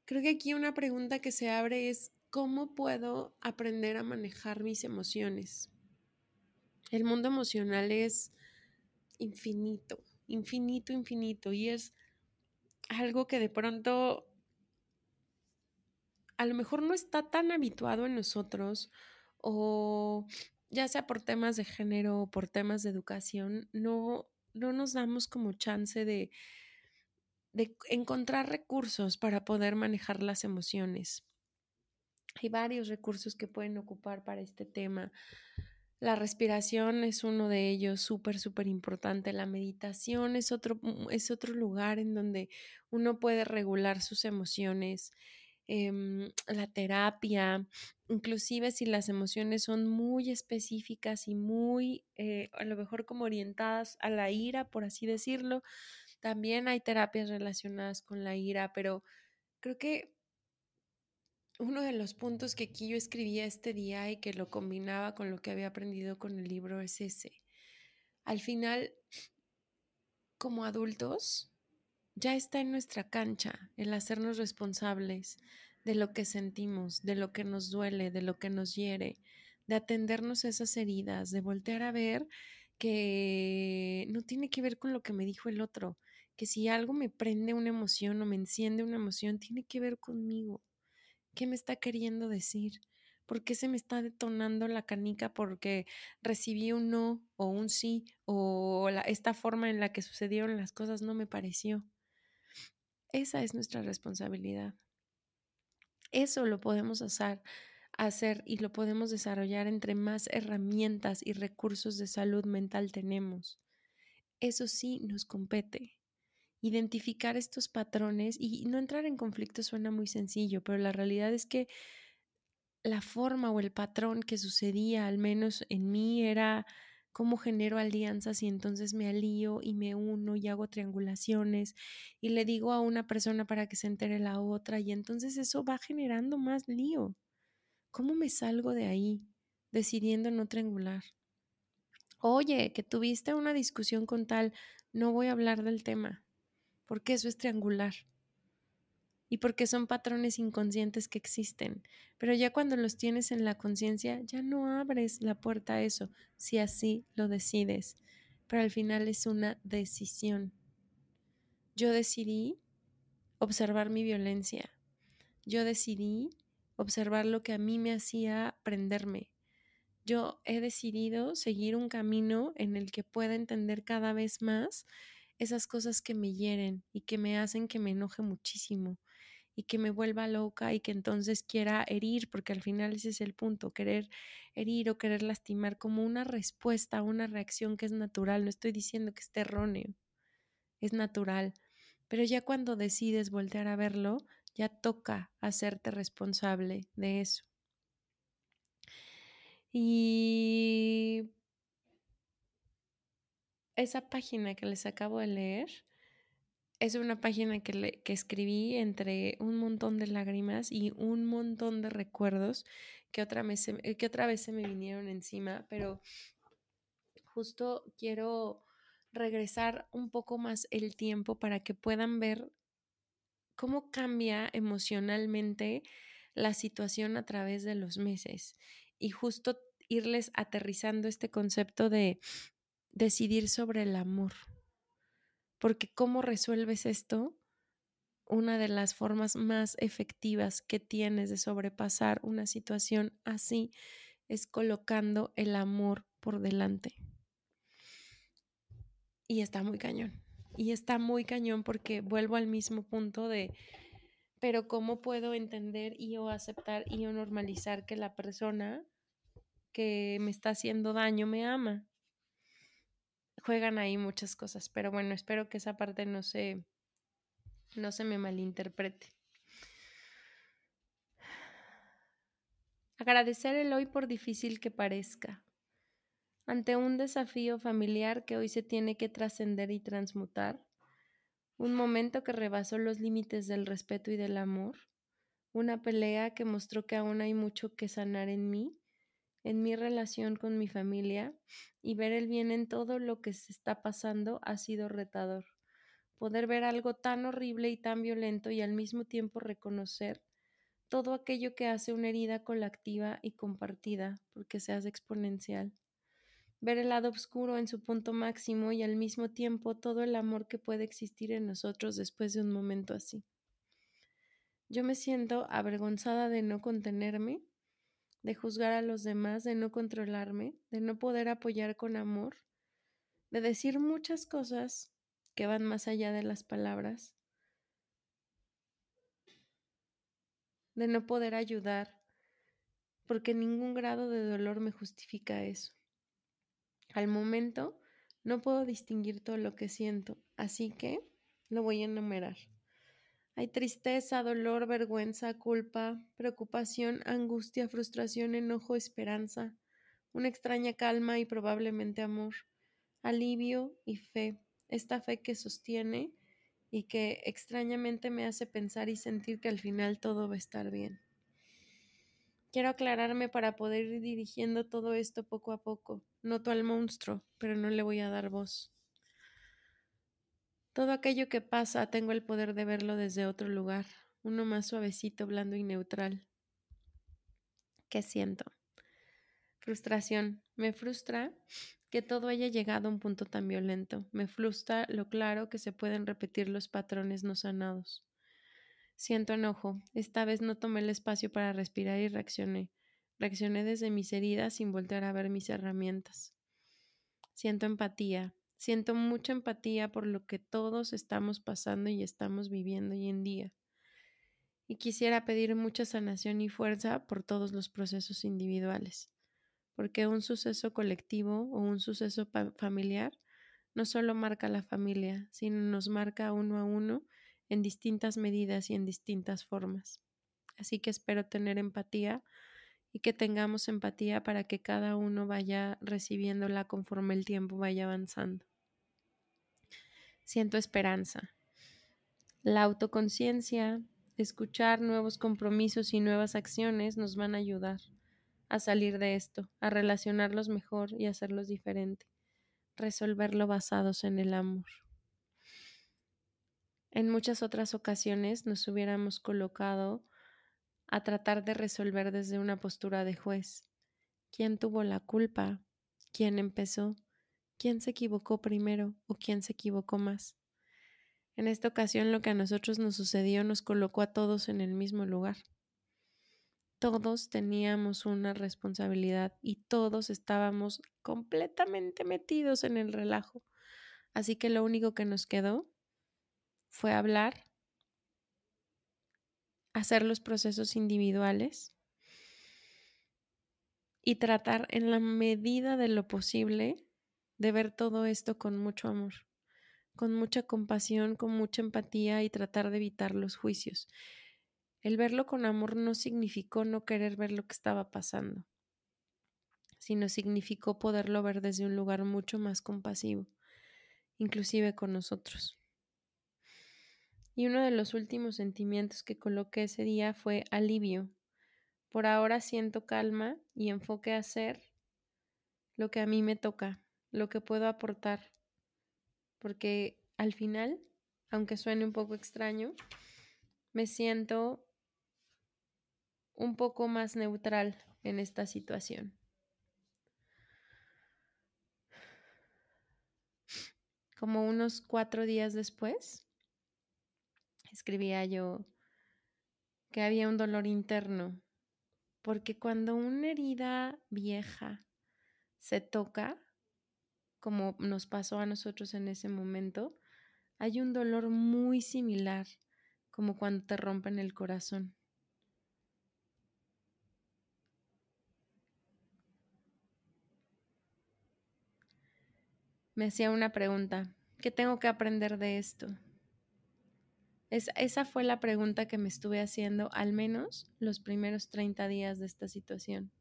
Creo que aquí una pregunta que se abre es, ¿cómo puedo aprender a manejar mis emociones? El mundo emocional es infinito, infinito, infinito. Y es algo que de pronto a lo mejor no está tan habituado en nosotros o ya sea por temas de género o por temas de educación, no, no nos damos como chance de, de encontrar recursos para poder manejar las emociones. Hay varios recursos que pueden ocupar para este tema. La respiración es uno de ellos, súper, súper importante. La meditación es otro, mm, es otro lugar en donde uno puede regular sus emociones. Em, la terapia, inclusive si las emociones son muy específicas y muy, eh, a lo mejor como orientadas a la ira, por así decirlo, también hay terapias relacionadas con la ira, pero creo que uno de los puntos que aquí yo escribía este día y que lo combinaba con lo que había aprendido con el libro es ese. Al final, como adultos, ya está en nuestra cancha el hacernos responsables de lo que sentimos, de lo que nos duele, de lo que nos hiere, de atendernos a esas heridas, de voltear a ver que no tiene que ver con lo que me dijo el otro, que si algo me prende una emoción o me enciende una emoción, tiene que ver conmigo ¿Qué me está queriendo decir? ¿Por qué se me está detonando la canica porque recibí un no o un sí o esta forma en la que sucedieron las cosas no me pareció? Esa es nuestra responsabilidad. Eso lo podemos hacer, hacer y lo podemos desarrollar entre más herramientas y recursos de salud mental tenemos. Eso sí nos compete identificar estos patrones y no entrar en conflicto suena muy sencillo, pero la realidad es que la forma o el patrón que sucedía, al menos en mí, era cómo genero alianzas y entonces me alío y me uno y hago triangulaciones y le digo a una persona para que se entere la otra y entonces eso va generando más lío. ¿Cómo me salgo de ahí decidiendo no triangular? Oye, que tuviste una discusión con tal, no voy a hablar del tema porque eso es triangular y porque son patrones inconscientes que existen. Pero ya cuando los tienes en la conciencia, ya no abres la puerta a eso, si así lo decides. Pero al final es una decisión. Yo decidí observar mi violencia. Yo decidí observar lo que a mí me hacía prenderme. Yo he decidido seguir un camino en el que pueda entender cada vez más esas cosas que me hieren y que me hacen que me enoje muchísimo y que me vuelva loca y que entonces quiera herir, porque al final ese es el punto, querer herir o querer lastimar como una respuesta, una reacción que es natural. No estoy diciendo que esté erróneo, es natural, pero ya cuando decides voltear a verlo, ya toca hacerte responsable de eso. Y esa página que les acabo de leer es una página que, que escribí entre un montón de lágrimas y un montón de recuerdos que otra, que otra vez se me vinieron encima, pero justo quiero regresar un poco más el tiempo para que puedan ver cómo cambia emocionalmente la situación a través de los meses y justo irles aterrizando este concepto de decidir sobre el amor. Porque ¿cómo resuelves esto? Una de las formas más efectivas que tienes de sobrepasar una situación así es colocando el amor por delante. Y está muy cañón. Y está muy cañón porque vuelvo al mismo punto de, pero ¿cómo puedo entender y o aceptar y o normalizar que la persona que me está haciendo daño me ama? Juegan ahí muchas cosas, pero bueno, espero que esa parte no se, no se me malinterprete. Agradecer el hoy por difícil que parezca. Ante un desafío familiar que hoy se tiene que trascender y transmutar, un momento que rebasó los límites del respeto y del amor, una pelea que mostró que aún hay mucho que sanar en mí en mi relación con mi familia y ver el bien en todo lo que se está pasando ha sido retador. Poder ver algo tan horrible y tan violento y al mismo tiempo reconocer todo aquello que hace una herida colectiva y compartida, porque se hace exponencial. Ver el lado oscuro en su punto máximo y al mismo tiempo todo el amor que puede existir en nosotros después de un momento así. Yo me siento avergonzada de no contenerme de juzgar a los demás, de no controlarme, de no poder apoyar con amor, de decir muchas cosas que van más allá de las palabras, de no poder ayudar, porque ningún grado de dolor me justifica eso. Al momento no puedo distinguir todo lo que siento, así que lo voy a enumerar. Hay tristeza, dolor, vergüenza, culpa, preocupación, angustia, frustración, enojo, esperanza, una extraña calma y probablemente amor, alivio y fe, esta fe que sostiene y que extrañamente me hace pensar y sentir que al final todo va a estar bien. Quiero aclararme para poder ir dirigiendo todo esto poco a poco. Noto al monstruo, pero no le voy a dar voz. Todo aquello que pasa tengo el poder de verlo desde otro lugar, uno más suavecito, blando y neutral. ¿Qué siento? Frustración. Me frustra que todo haya llegado a un punto tan violento. Me frustra lo claro que se pueden repetir los patrones no sanados. Siento enojo. Esta vez no tomé el espacio para respirar y reaccioné. Reaccioné desde mis heridas sin voltear a ver mis herramientas. Siento empatía. Siento mucha empatía por lo que todos estamos pasando y estamos viviendo hoy en día. Y quisiera pedir mucha sanación y fuerza por todos los procesos individuales, porque un suceso colectivo o un suceso familiar no solo marca la familia, sino nos marca uno a uno en distintas medidas y en distintas formas. Así que espero tener empatía y que tengamos empatía para que cada uno vaya recibiéndola conforme el tiempo vaya avanzando siento esperanza. La autoconciencia, escuchar nuevos compromisos y nuevas acciones nos van a ayudar a salir de esto, a relacionarlos mejor y hacerlos diferente, resolverlo basados en el amor. En muchas otras ocasiones nos hubiéramos colocado a tratar de resolver desde una postura de juez. ¿Quién tuvo la culpa? ¿Quién empezó? Quién se equivocó primero o quién se equivocó más. En esta ocasión lo que a nosotros nos sucedió nos colocó a todos en el mismo lugar. Todos teníamos una responsabilidad y todos estábamos completamente metidos en el relajo. Así que lo único que nos quedó fue hablar hacer los procesos individuales y tratar en la medida de lo posible de ver todo esto con mucho amor, con mucha compasión, con mucha empatía y tratar de evitar los juicios. El verlo con amor no significó no querer ver lo que estaba pasando, sino significó poderlo ver desde un lugar mucho más compasivo, inclusive con nosotros. Y uno de los últimos sentimientos que coloqué ese día fue alivio. Por ahora siento calma y enfoque a hacer lo que a mí me toca, lo que puedo aportar, porque al final, aunque suene un poco extraño, me siento un poco más neutral en esta situación. Como unos cuatro días después, escribía yo que había un dolor interno, porque cuando una herida vieja se toca, como nos pasó a nosotros en ese momento, hay un dolor muy similar, como cuando te rompen el corazón. me hacía una pregunta. ¿Qué tengo que aprender de esto? esa fue la pregunta que me estuve haciendo al menos los primeros 30 días de esta situación.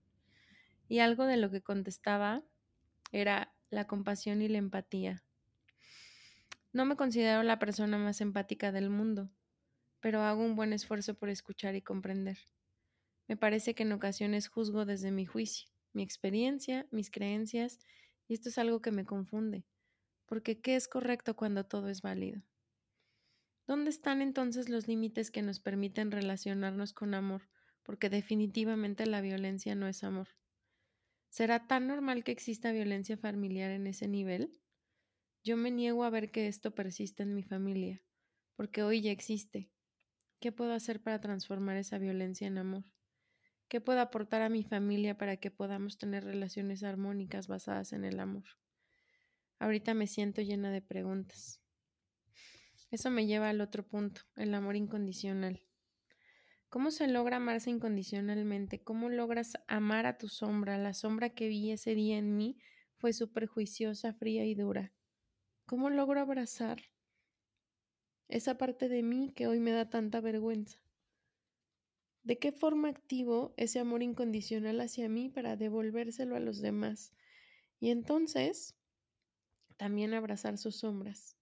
Y algo de lo que contestaba era la compasión y la empatía. No me considero la persona más empática del mundo, pero hago un buen esfuerzo por escuchar y comprender. Me parece que en ocasiones juzgo desde mi juicio, mi experiencia, mis creencias y esto es algo que me confunde, porque ¿qué es correcto cuando todo es válido? ¿Dónde están entonces los límites que nos permiten relacionarnos con amor? Porque definitivamente la violencia no es amor. ¿Será tan normal que exista violencia familiar en ese nivel? Yo me niego a ver que esto persista en mi familia, porque hoy ya existe. ¿Qué puedo hacer para transformar esa violencia en amor? ¿Qué puedo aportar a mi familia para que podamos tener relaciones armónicas basadas en el amor? Ahorita me siento llena de preguntas. Eso me lleva al otro punto, el amor incondicional. ¿Cómo se logra amarse incondicionalmente? ¿Cómo logras amar a tu sombra? La sombra que vi ese día en mí fue superjuiciosa, fría y dura. ¿Cómo logro abrazar esa parte de mí que hoy me da tanta vergüenza? ¿De qué forma activo ese amor incondicional hacia mí para devolvérselo a los demás? Y entonces, también abrazar sus sombras.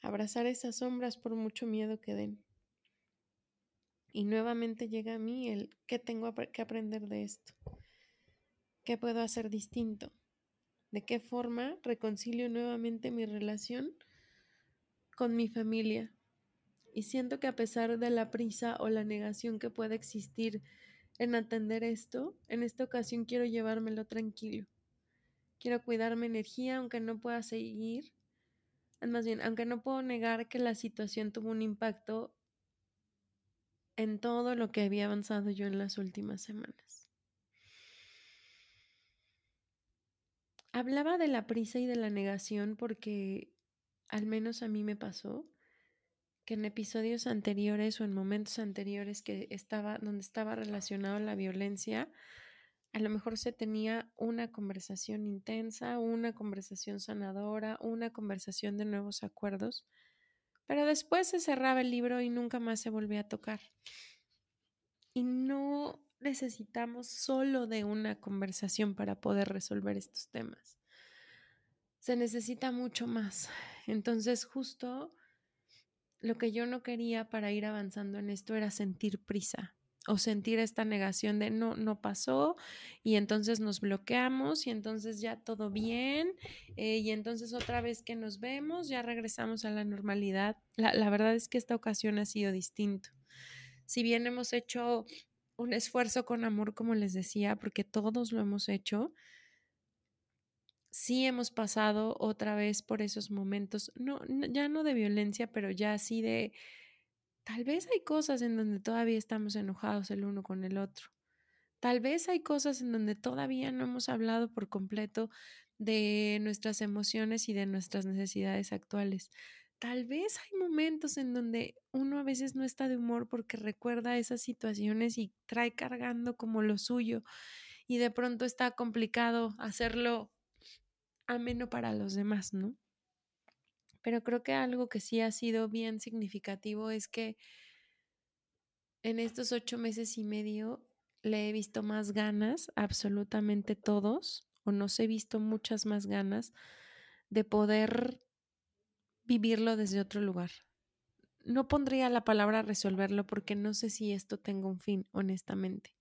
Abrazar esas sombras por mucho miedo que den. Y nuevamente llega a mí el qué tengo que aprender de esto. ¿Qué puedo hacer distinto? ¿De qué forma reconcilio nuevamente mi relación con mi familia? Y siento que a pesar de la prisa o la negación que pueda existir en atender esto, en esta ocasión quiero llevármelo tranquilo. Quiero cuidar mi energía aunque no pueda seguir. Más bien, aunque no puedo negar que la situación tuvo un impacto en todo lo que había avanzado yo en las últimas semanas. Hablaba de la prisa y de la negación porque al menos a mí me pasó que en episodios anteriores o en momentos anteriores que estaba donde estaba relacionado la violencia, a lo mejor se tenía una conversación intensa, una conversación sanadora, una conversación de nuevos acuerdos, pero después se cerraba el libro y nunca más se volvía a tocar. Y no necesitamos solo de una conversación para poder resolver estos temas. Se necesita mucho más. Entonces, justo lo que yo no quería para ir avanzando en esto era sentir prisa o sentir esta negación de no, no pasó y entonces nos bloqueamos y entonces ya todo bien eh, y entonces otra vez que nos vemos ya regresamos a la normalidad. La, la verdad es que esta ocasión ha sido distinto. Si bien hemos hecho un esfuerzo con amor, como les decía, porque todos lo hemos hecho, sí hemos pasado otra vez por esos momentos, no, ya no de violencia, pero ya así de, tal vez hay cosas en donde todavía estamos enojados el uno con el otro. Tal vez hay cosas en donde todavía no hemos hablado por completo de nuestras emociones y de nuestras necesidades actuales. tal vez hay momentos en donde uno a veces no está de humor porque recuerda esas situaciones y trae cargando como lo suyo y de pronto está complicado hacerlo ameno para los demás, ¿no? Pero creo que algo que sí ha sido bien significativo es que en estos ocho meses y medio le he visto más ganas, absolutamente todos, o nos he visto muchas más ganas de poder vivirlo desde otro lugar. No pondría la palabra resolverlo porque no sé si esto tenga un fin, honestamente.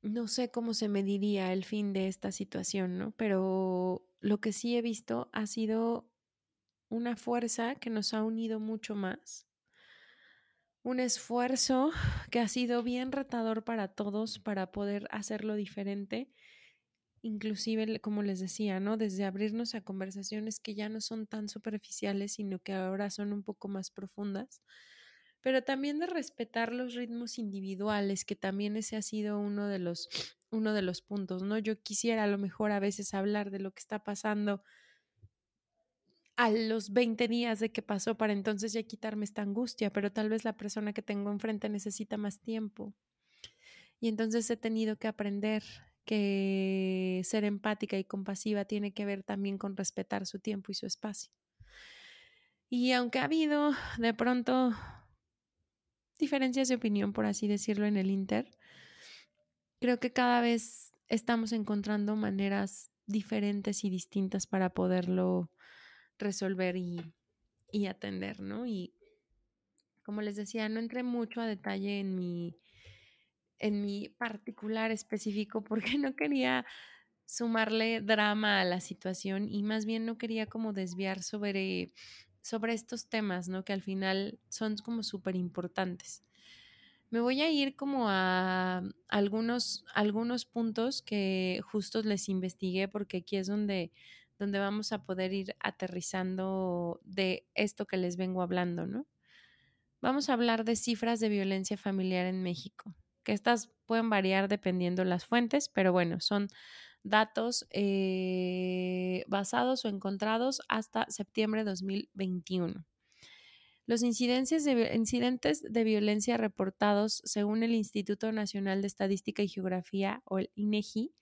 No sé cómo se mediría el fin de esta situación, ¿no? Pero lo que sí he visto ha sido una fuerza que nos ha unido mucho más, un esfuerzo que ha sido bien retador para todos para poder hacerlo diferente, inclusive como les decía, ¿no? Desde abrirnos a conversaciones que ya no son tan superficiales, sino que ahora son un poco más profundas, pero también de respetar los ritmos individuales, que también ese ha sido uno de los uno de los puntos, ¿no? Yo quisiera a lo mejor a veces hablar de lo que está pasando a los 20 días de que pasó para entonces ya quitarme esta angustia, pero tal vez la persona que tengo enfrente necesita más tiempo. Y entonces he tenido que aprender que ser empática y compasiva tiene que ver también con respetar su tiempo y su espacio. Y aunque ha habido de pronto diferencias de opinión, por así decirlo, en el Inter, creo que cada vez estamos encontrando maneras diferentes y distintas para poderlo resolver y, atender, ¿no? Y como les decía, no entré mucho a detalle en mi, en mi particular específico porque no quería sumarle drama a la situación y más bien no quería como desviar sobre, sobre estos temas, ¿no? Que al final son como súper importantes. Me voy a ir como a algunos, algunos puntos que justo les investigué porque aquí es donde donde vamos a poder ir aterrizando de esto que les vengo hablando, ¿no? Vamos a hablar de cifras de violencia familiar en México, que estas pueden variar dependiendo las fuentes, pero bueno, son datos eh, basados o encontrados hasta septiembre de 2021. Los incidentes de, incidentes de violencia reportados según el Instituto Nacional de Estadística y Geografía o el INEGI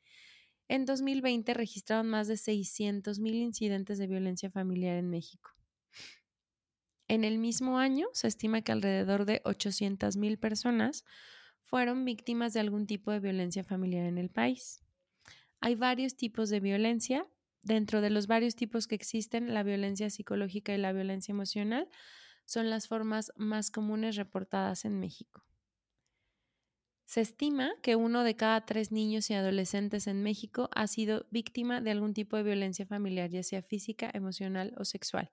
en 2020 registraron más de 600.000 incidentes de violencia familiar en México. En el mismo año se estima que alrededor de 800.000 personas fueron víctimas de algún tipo de violencia familiar en el país. Hay varios tipos de violencia. Dentro de los varios tipos que existen, la violencia psicológica y la violencia emocional son las formas más comunes reportadas en México. Se estima que uno de cada tres niños y adolescentes en México ha sido víctima de algún tipo de violencia familiar, ya sea física, emocional o sexual.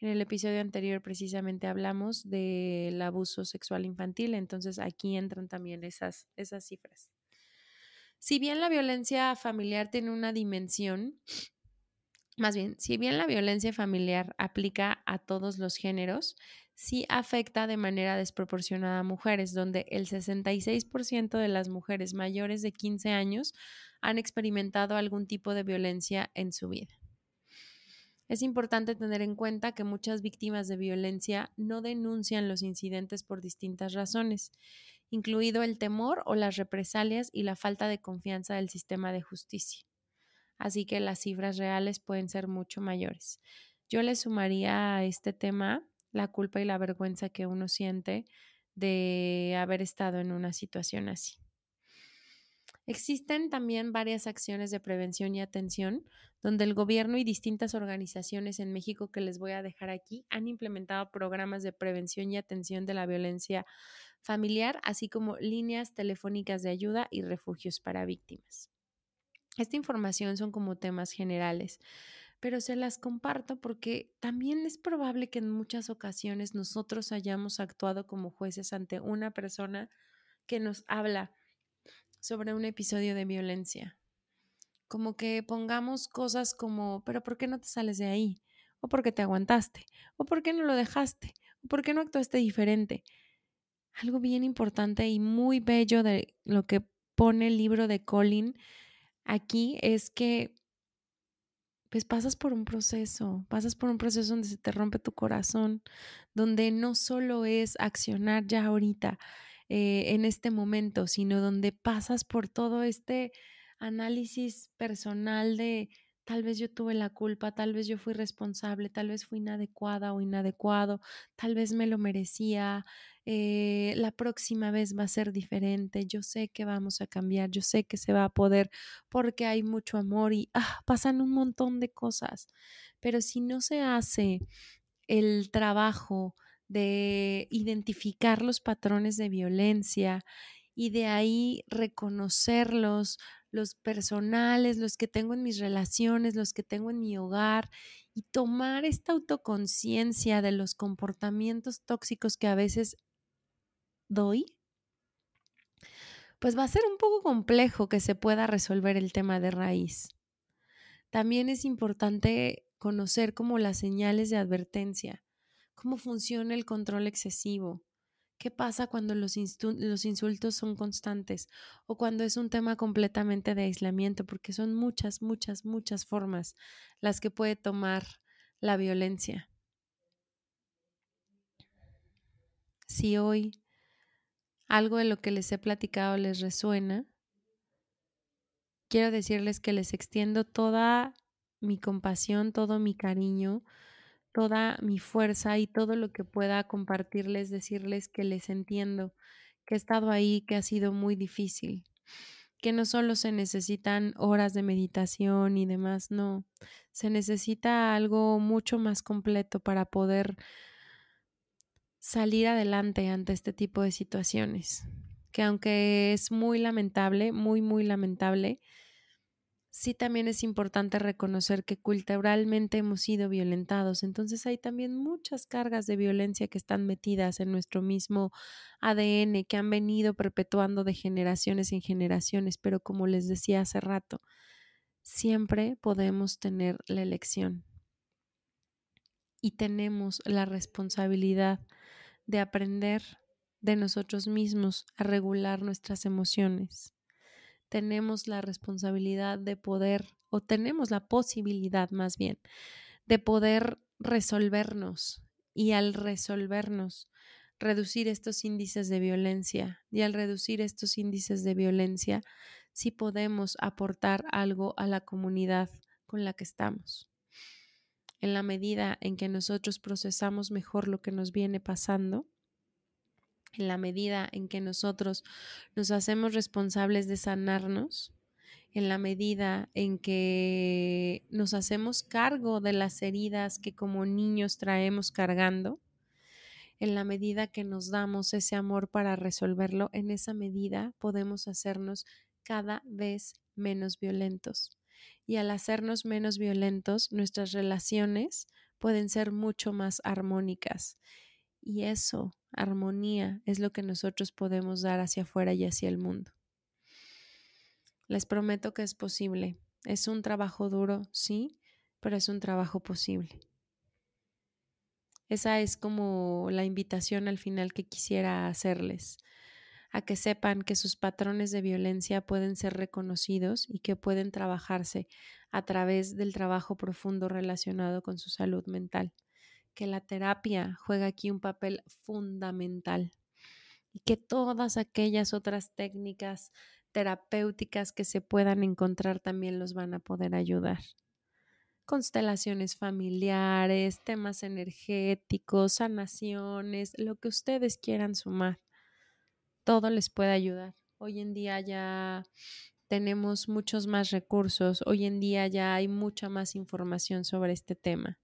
En el episodio anterior precisamente hablamos del abuso sexual infantil, entonces aquí entran también esas, esas cifras. Si bien la violencia familiar tiene una dimensión, más bien, si bien la violencia familiar aplica a todos los géneros, sí afecta de manera desproporcionada a mujeres, donde el 66% de las mujeres mayores de 15 años han experimentado algún tipo de violencia en su vida. Es importante tener en cuenta que muchas víctimas de violencia no denuncian los incidentes por distintas razones, incluido el temor o las represalias y la falta de confianza del sistema de justicia. Así que las cifras reales pueden ser mucho mayores. Yo le sumaría a este tema la culpa y la vergüenza que uno siente de haber estado en una situación así. Existen también varias acciones de prevención y atención donde el gobierno y distintas organizaciones en México que les voy a dejar aquí han implementado programas de prevención y atención de la violencia familiar, así como líneas telefónicas de ayuda y refugios para víctimas. Esta información son como temas generales, pero se las comparto porque también es probable que en muchas ocasiones nosotros hayamos actuado como jueces ante una persona que nos habla sobre un episodio de violencia. Como que pongamos cosas como, pero ¿por qué no te sales de ahí? ¿O por qué te aguantaste? ¿O por qué no lo dejaste? ¿O por qué no actuaste diferente? Algo bien importante y muy bello de lo que pone el libro de Colin aquí es que pues pasas por un proceso, pasas por un proceso donde se te rompe tu corazón, donde no solo es accionar ya ahorita, eh, en este momento, sino donde pasas por todo este análisis personal de tal vez yo tuve la culpa, tal vez yo fui responsable, tal vez fui inadecuada o inadecuado, tal vez me lo merecía, eh, la próxima vez va a ser diferente, yo sé que vamos a cambiar, yo sé que se va a poder porque hay mucho amor y ah, pasan un montón de cosas, pero si no se hace el trabajo de identificar los patrones de violencia y de ahí reconocerlos, los personales, los que tengo en mis relaciones, los que tengo en mi hogar, y tomar esta autoconciencia de los comportamientos tóxicos que a veces doy, pues va a ser un poco complejo que se pueda resolver el tema de raíz. También es importante conocer como las señales de advertencia, cómo funciona el control excesivo, ¿Qué pasa cuando los, los, insultos son constantes o cuando es un tema completamente de aislamiento? Porque son muchas, muchas, muchas formas las que puede tomar la violencia. Si hoy algo de lo que les he platicado les resuena, quiero decirles que les extiendo toda mi compasión, todo mi cariño, toda mi fuerza y todo lo que pueda compartirles, decirles que les entiendo, que he estado ahí, que ha sido muy difícil, que no solo se necesitan horas de meditación y demás, no, se necesita algo mucho más completo para poder salir adelante ante este tipo de situaciones, que aunque es muy lamentable, muy, muy lamentable, sí también es importante reconocer que culturalmente hemos sido violentados. Entonces hay también muchas cargas de violencia que están metidas en nuestro mismo ADN, que han venido perpetuando de generaciones en generaciones. Pero como les decía hace rato, siempre podemos tener la elección. Y tenemos la responsabilidad de aprender de nosotros mismos a regular nuestras emociones tenemos la responsabilidad de poder, o tenemos la posibilidad más bien, de poder resolvernos y al resolvernos, reducir estos índices de violencia y al reducir estos índices de violencia, sí podemos aportar algo a la comunidad con la que estamos. En la medida en que nosotros procesamos mejor lo que nos viene pasando, en la medida en que nosotros nos hacemos responsables de sanarnos, en la medida en que nos hacemos cargo de las heridas que como niños traemos cargando, en la medida que nos damos ese amor para resolverlo, en esa medida podemos hacernos cada vez menos violentos. Y al hacernos menos violentos, nuestras relaciones pueden ser mucho más armónicas. Y eso armonía es lo que nosotros podemos dar hacia afuera y hacia el mundo. Les prometo que es posible. Es un trabajo duro, sí, pero es un trabajo posible. Esa es como la invitación al final que quisiera hacerles, a que sepan que sus patrones de violencia pueden ser reconocidos y que pueden trabajarse a través del trabajo profundo relacionado con su salud mental que la terapia juega aquí un papel fundamental y que todas aquellas otras técnicas terapéuticas que se puedan encontrar también los van a poder ayudar. Constelaciones familiares, temas energéticos, sanaciones, lo que ustedes quieran sumar, todo les puede ayudar. Hoy en día ya tenemos muchos más recursos, hoy en día ya hay mucha más información sobre este tema.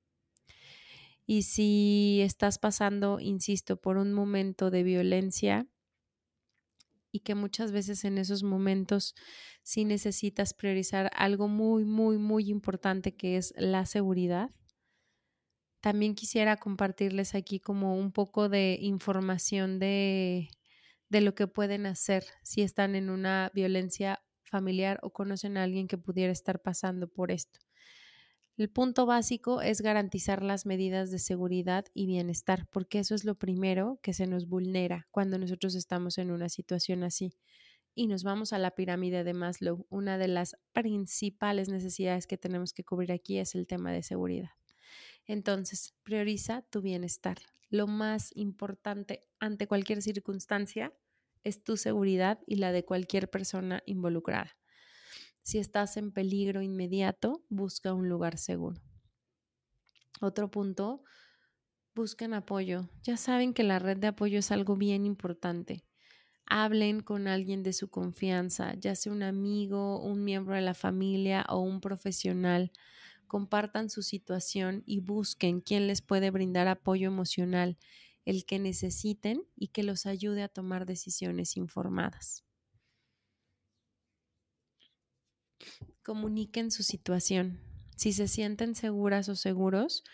Y si estás pasando, insisto, por un momento de violencia y que muchas veces en esos momentos sí necesitas priorizar algo muy, muy, muy importante que es la seguridad. También quisiera compartirles aquí como un poco de información de, de lo que pueden hacer si están en una violencia familiar o conocen a alguien que pudiera estar pasando por esto. El punto básico es garantizar las medidas de seguridad y bienestar, porque eso es lo primero que se nos vulnera cuando nosotros estamos en una situación así, y nos vamos a la pirámide de Maslow. Una de las principales necesidades que tenemos que cubrir aquí es el tema de seguridad. Entonces, prioriza tu bienestar. Lo más importante ante cualquier circunstancia es tu seguridad y la de cualquier persona involucrada. Si estás en peligro inmediato, busca un lugar seguro. Otro punto, busquen apoyo. Ya saben que la red de apoyo es algo bien importante. Hablen con alguien de su confianza, ya sea un amigo, un miembro de la familia o un profesional. Compartan su situación y busquen quién les puede brindar apoyo emocional, el que necesiten y que los ayude a tomar decisiones informadas. Comuniquen su situación. Si se sienten seguras o seguros,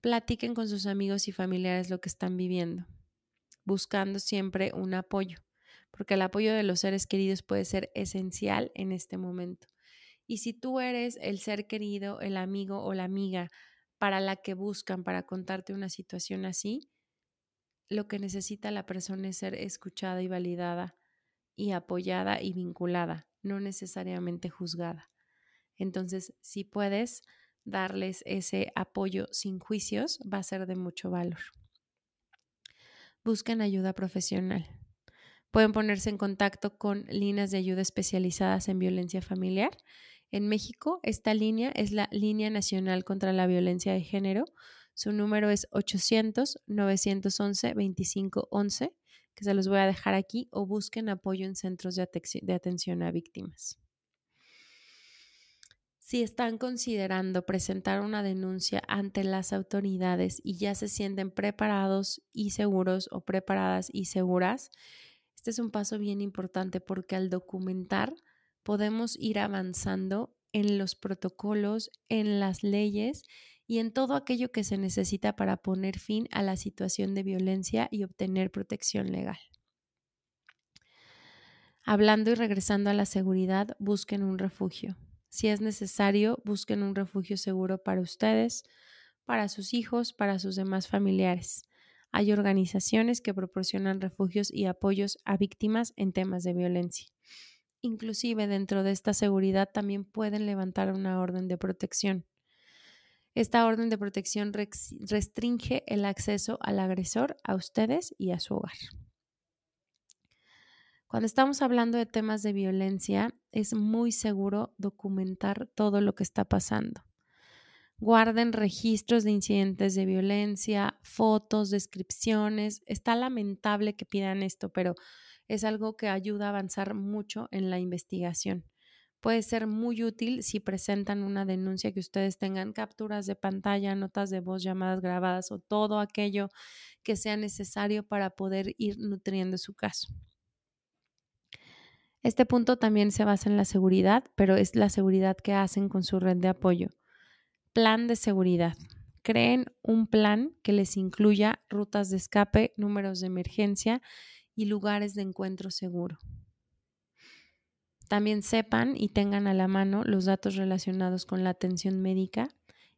platiquen con sus amigos y familiares lo que están viviendo, buscando siempre un apoyo, porque el apoyo de los seres queridos puede ser esencial en este momento. Y si tú eres el ser querido, el amigo o la amiga para la que buscan para contarte una situación así, lo que necesita la persona es ser escuchada y validada y apoyada y vinculada, no necesariamente juzgada. Entonces, si puedes darles ese apoyo sin juicios, va a ser de mucho valor. Busquen ayuda profesional. Pueden ponerse en contacto con líneas de ayuda especializadas en violencia familiar. En México, esta línea es la Línea Nacional contra la Violencia de Género. Su número es 800-911-2511, que se los voy a dejar aquí, o busquen apoyo en centros de, de atención a víctimas. Si están considerando presentar una denuncia ante las autoridades y ya se sienten preparados y seguros o preparadas y seguras, este es un paso bien importante porque al documentar podemos ir avanzando en los protocolos, en las leyes y en todo aquello que se necesita para poner fin a la situación de violencia y obtener protección legal. Hablando y regresando a la seguridad, busquen un refugio. Si es necesario, busquen un refugio seguro para ustedes, para sus hijos, para sus demás familiares. Hay organizaciones que proporcionan refugios y apoyos a víctimas en temas de violencia. Inclusive dentro de esta seguridad también pueden levantar una orden de protección. Esta orden de protección restringe el acceso al agresor, a ustedes y a su hogar. Cuando estamos hablando de temas de violencia, es muy seguro documentar todo lo que está pasando guarden registros de incidentes de violencia, fotos, descripciones. Está lamentable que pidan esto, pero es algo que ayuda a avanzar mucho en la investigación. Puede ser muy útil si presentan una denuncia que ustedes tengan capturas de pantalla, notas de voz, llamadas grabadas o todo aquello que sea necesario para poder ir nutriendo su caso. Este punto también se basa en la seguridad, pero es la seguridad que hacen con su red de apoyo plan de seguridad. Creen un plan que les incluya rutas de escape, números de emergencia y lugares de encuentro seguro. También sepan y tengan a la mano los datos relacionados con la atención médica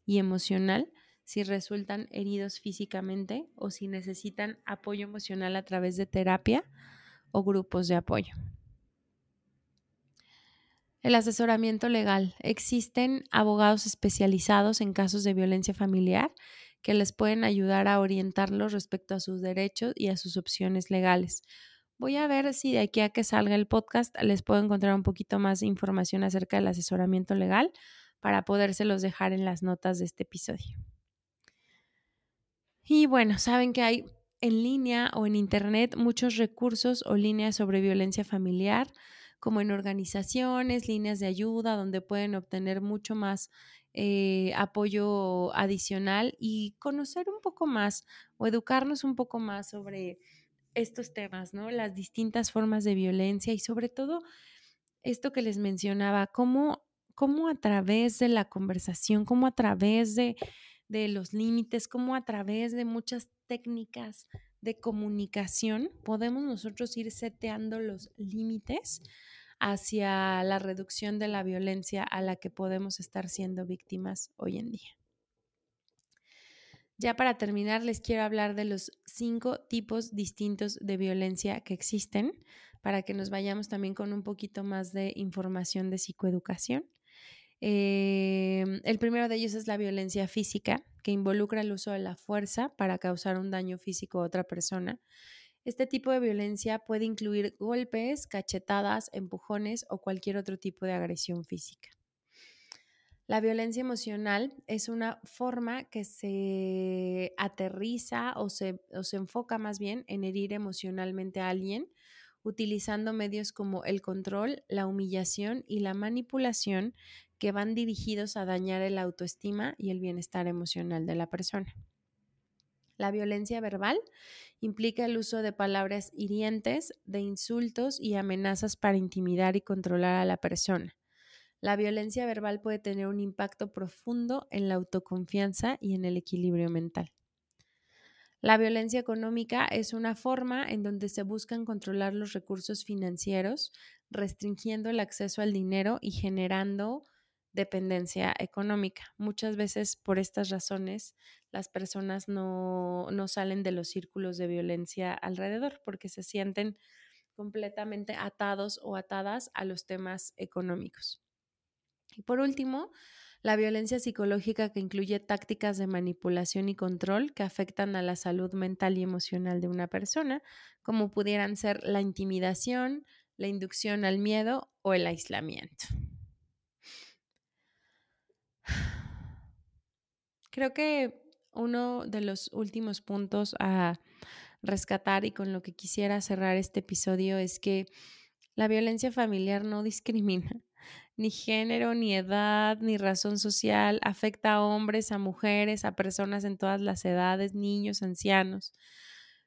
y emocional si resultan heridos físicamente o si necesitan apoyo emocional a través de terapia o grupos de apoyo. El asesoramiento legal. Existen abogados especializados en casos de violencia familiar que les pueden ayudar a orientarlos respecto a sus derechos y a sus opciones legales. Voy a ver si de aquí a que salga el podcast les puedo encontrar un poquito más información acerca del asesoramiento legal para podérselos dejar en las notas de este episodio. Y bueno, saben que hay en línea o en internet muchos recursos o líneas sobre violencia familiar como en organizaciones, líneas de ayuda, donde pueden obtener mucho más eh, apoyo adicional y conocer un poco más o educarnos un poco más sobre estos temas, ¿no? Las distintas formas de violencia y sobre todo esto que les mencionaba, cómo, cómo a través de la conversación, cómo a través de, de los límites, cómo a través de muchas técnicas de comunicación podemos nosotros ir seteando los límites hacia la reducción de la violencia a la que podemos estar siendo víctimas hoy en día. Ya para terminar, les quiero hablar de los cinco tipos distintos de violencia que existen para que nos vayamos también con un poquito más de información de psicoeducación. Em, el primero de ellos es la violencia física, que involucra el uso de la fuerza para causar un daño físico a otra persona. Este tipo de violencia puede incluir golpes, cachetadas, empujones o cualquier otro tipo de agresión física. La violencia emocional es una forma que se aterriza o se, se, enfoca más bien en herir emocionalmente a alguien utilizando medios como el control, la humillación y la manipulación que van dirigidos a dañar el autoestima y el bienestar emocional de la persona. La violencia verbal implica el uso de palabras hirientes, de insultos y amenazas para intimidar y controlar a la persona. La violencia verbal puede tener un impacto profundo en la autoconfianza y en el equilibrio mental. La violencia económica es una forma en donde se buscan controlar los recursos financieros, restringiendo el acceso al dinero y generando dependencia económica. Muchas veces por estas razones las personas no, no salen de los círculos de violencia alrededor porque se sienten completamente atados o atadas a los temas económicos. Y por último, la violencia psicológica que incluye tácticas de manipulación y control que afectan a la salud mental y emocional de una persona, como pudieran ser la intimidación, la inducción al miedo o el aislamiento. Creo que uno de los últimos puntos a rescatar y con lo que quisiera cerrar este episodio es que la violencia familiar no discrimina ni género, ni edad, ni razón social, afecta a hombres, a mujeres, a personas en todas las edades, niños, ancianos.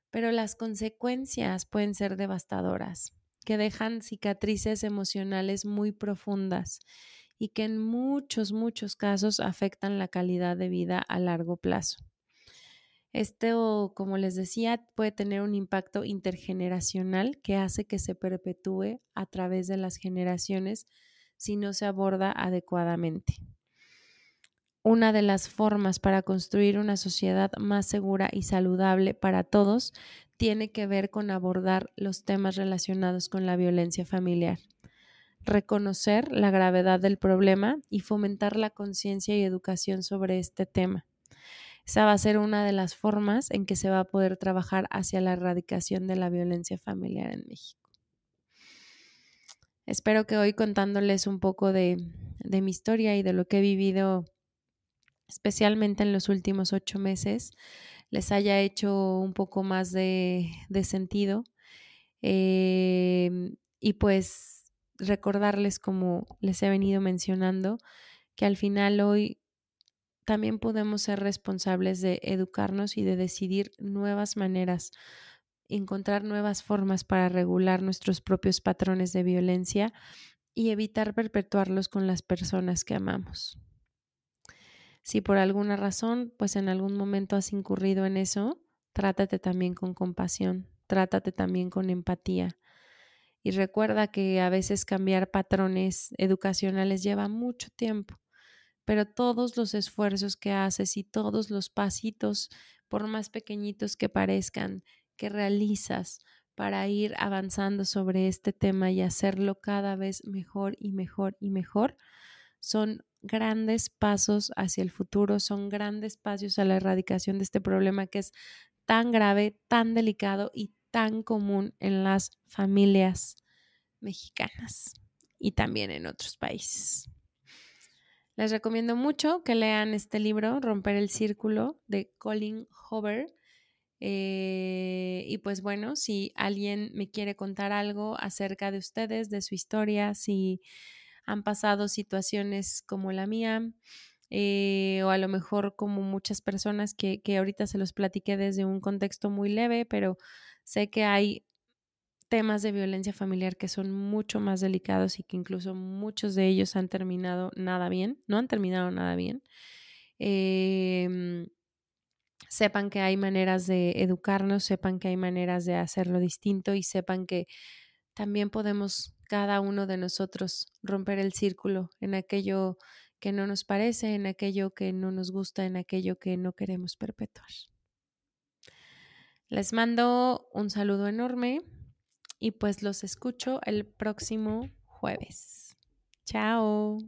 Pero las consecuencias pueden ser devastadoras, que dejan cicatrices emocionales muy profundas y que en muchos, muchos casos afectan la calidad de vida a largo plazo. Esto, como les decía, puede tener un impacto intergeneracional que hace que se perpetúe a través de las generaciones si no se aborda adecuadamente. Una de las formas para construir una sociedad más segura y saludable para todos tiene que ver con abordar los temas relacionados con la violencia familiar, reconocer la gravedad del problema y fomentar la conciencia y educación sobre este tema. Esa va a ser una de las formas en que se va a poder trabajar hacia la erradicación de la violencia familiar en México. Espero que hoy contándoles un poco de, mi historia y de lo que he vivido, especialmente en los últimos ocho meses, les haya hecho un poco más de, sentido. Em, y pues recordarles, como les he venido mencionando, que al final hoy también podemos ser responsables de educarnos y de decidir nuevas maneras encontrar nuevas formas para regular nuestros propios patrones de violencia y evitar perpetuarlos con las personas que amamos. Si por alguna razón, pues en algún momento has incurrido en eso, trátate también con compasión, trátate también con empatía. Y recuerda que a veces cambiar patrones educacionales lleva mucho tiempo, pero todos los esfuerzos que haces y todos los pasitos, por más pequeñitos que parezcan, que realizas para ir avanzando sobre este tema y hacerlo cada vez mejor y mejor y mejor, son grandes pasos hacia el futuro, son grandes pasos a la erradicación de este problema que es tan grave, tan delicado y tan común en las familias mexicanas y también en otros países. Les recomiendo mucho que lean este libro, Romper el Círculo, de Colin Hoover. Eh, y pues bueno, si alguien me quiere contar algo acerca de ustedes, de su historia, si han pasado situaciones como la mía, eh, o a lo mejor como muchas personas que, que ahorita se los platiqué desde un contexto muy leve, pero sé que hay temas de violencia familiar que son mucho más delicados y que incluso muchos de ellos han terminado nada bien, no han terminado nada bien. Eh, sepan que hay maneras de educarnos, sepan que hay maneras de hacerlo distinto y sepan que también podemos cada uno de nosotros romper el círculo en aquello que no nos parece, en aquello que no nos gusta, en aquello que no queremos perpetuar. Les mando un saludo enorme y pues los escucho el próximo jueves. Chao.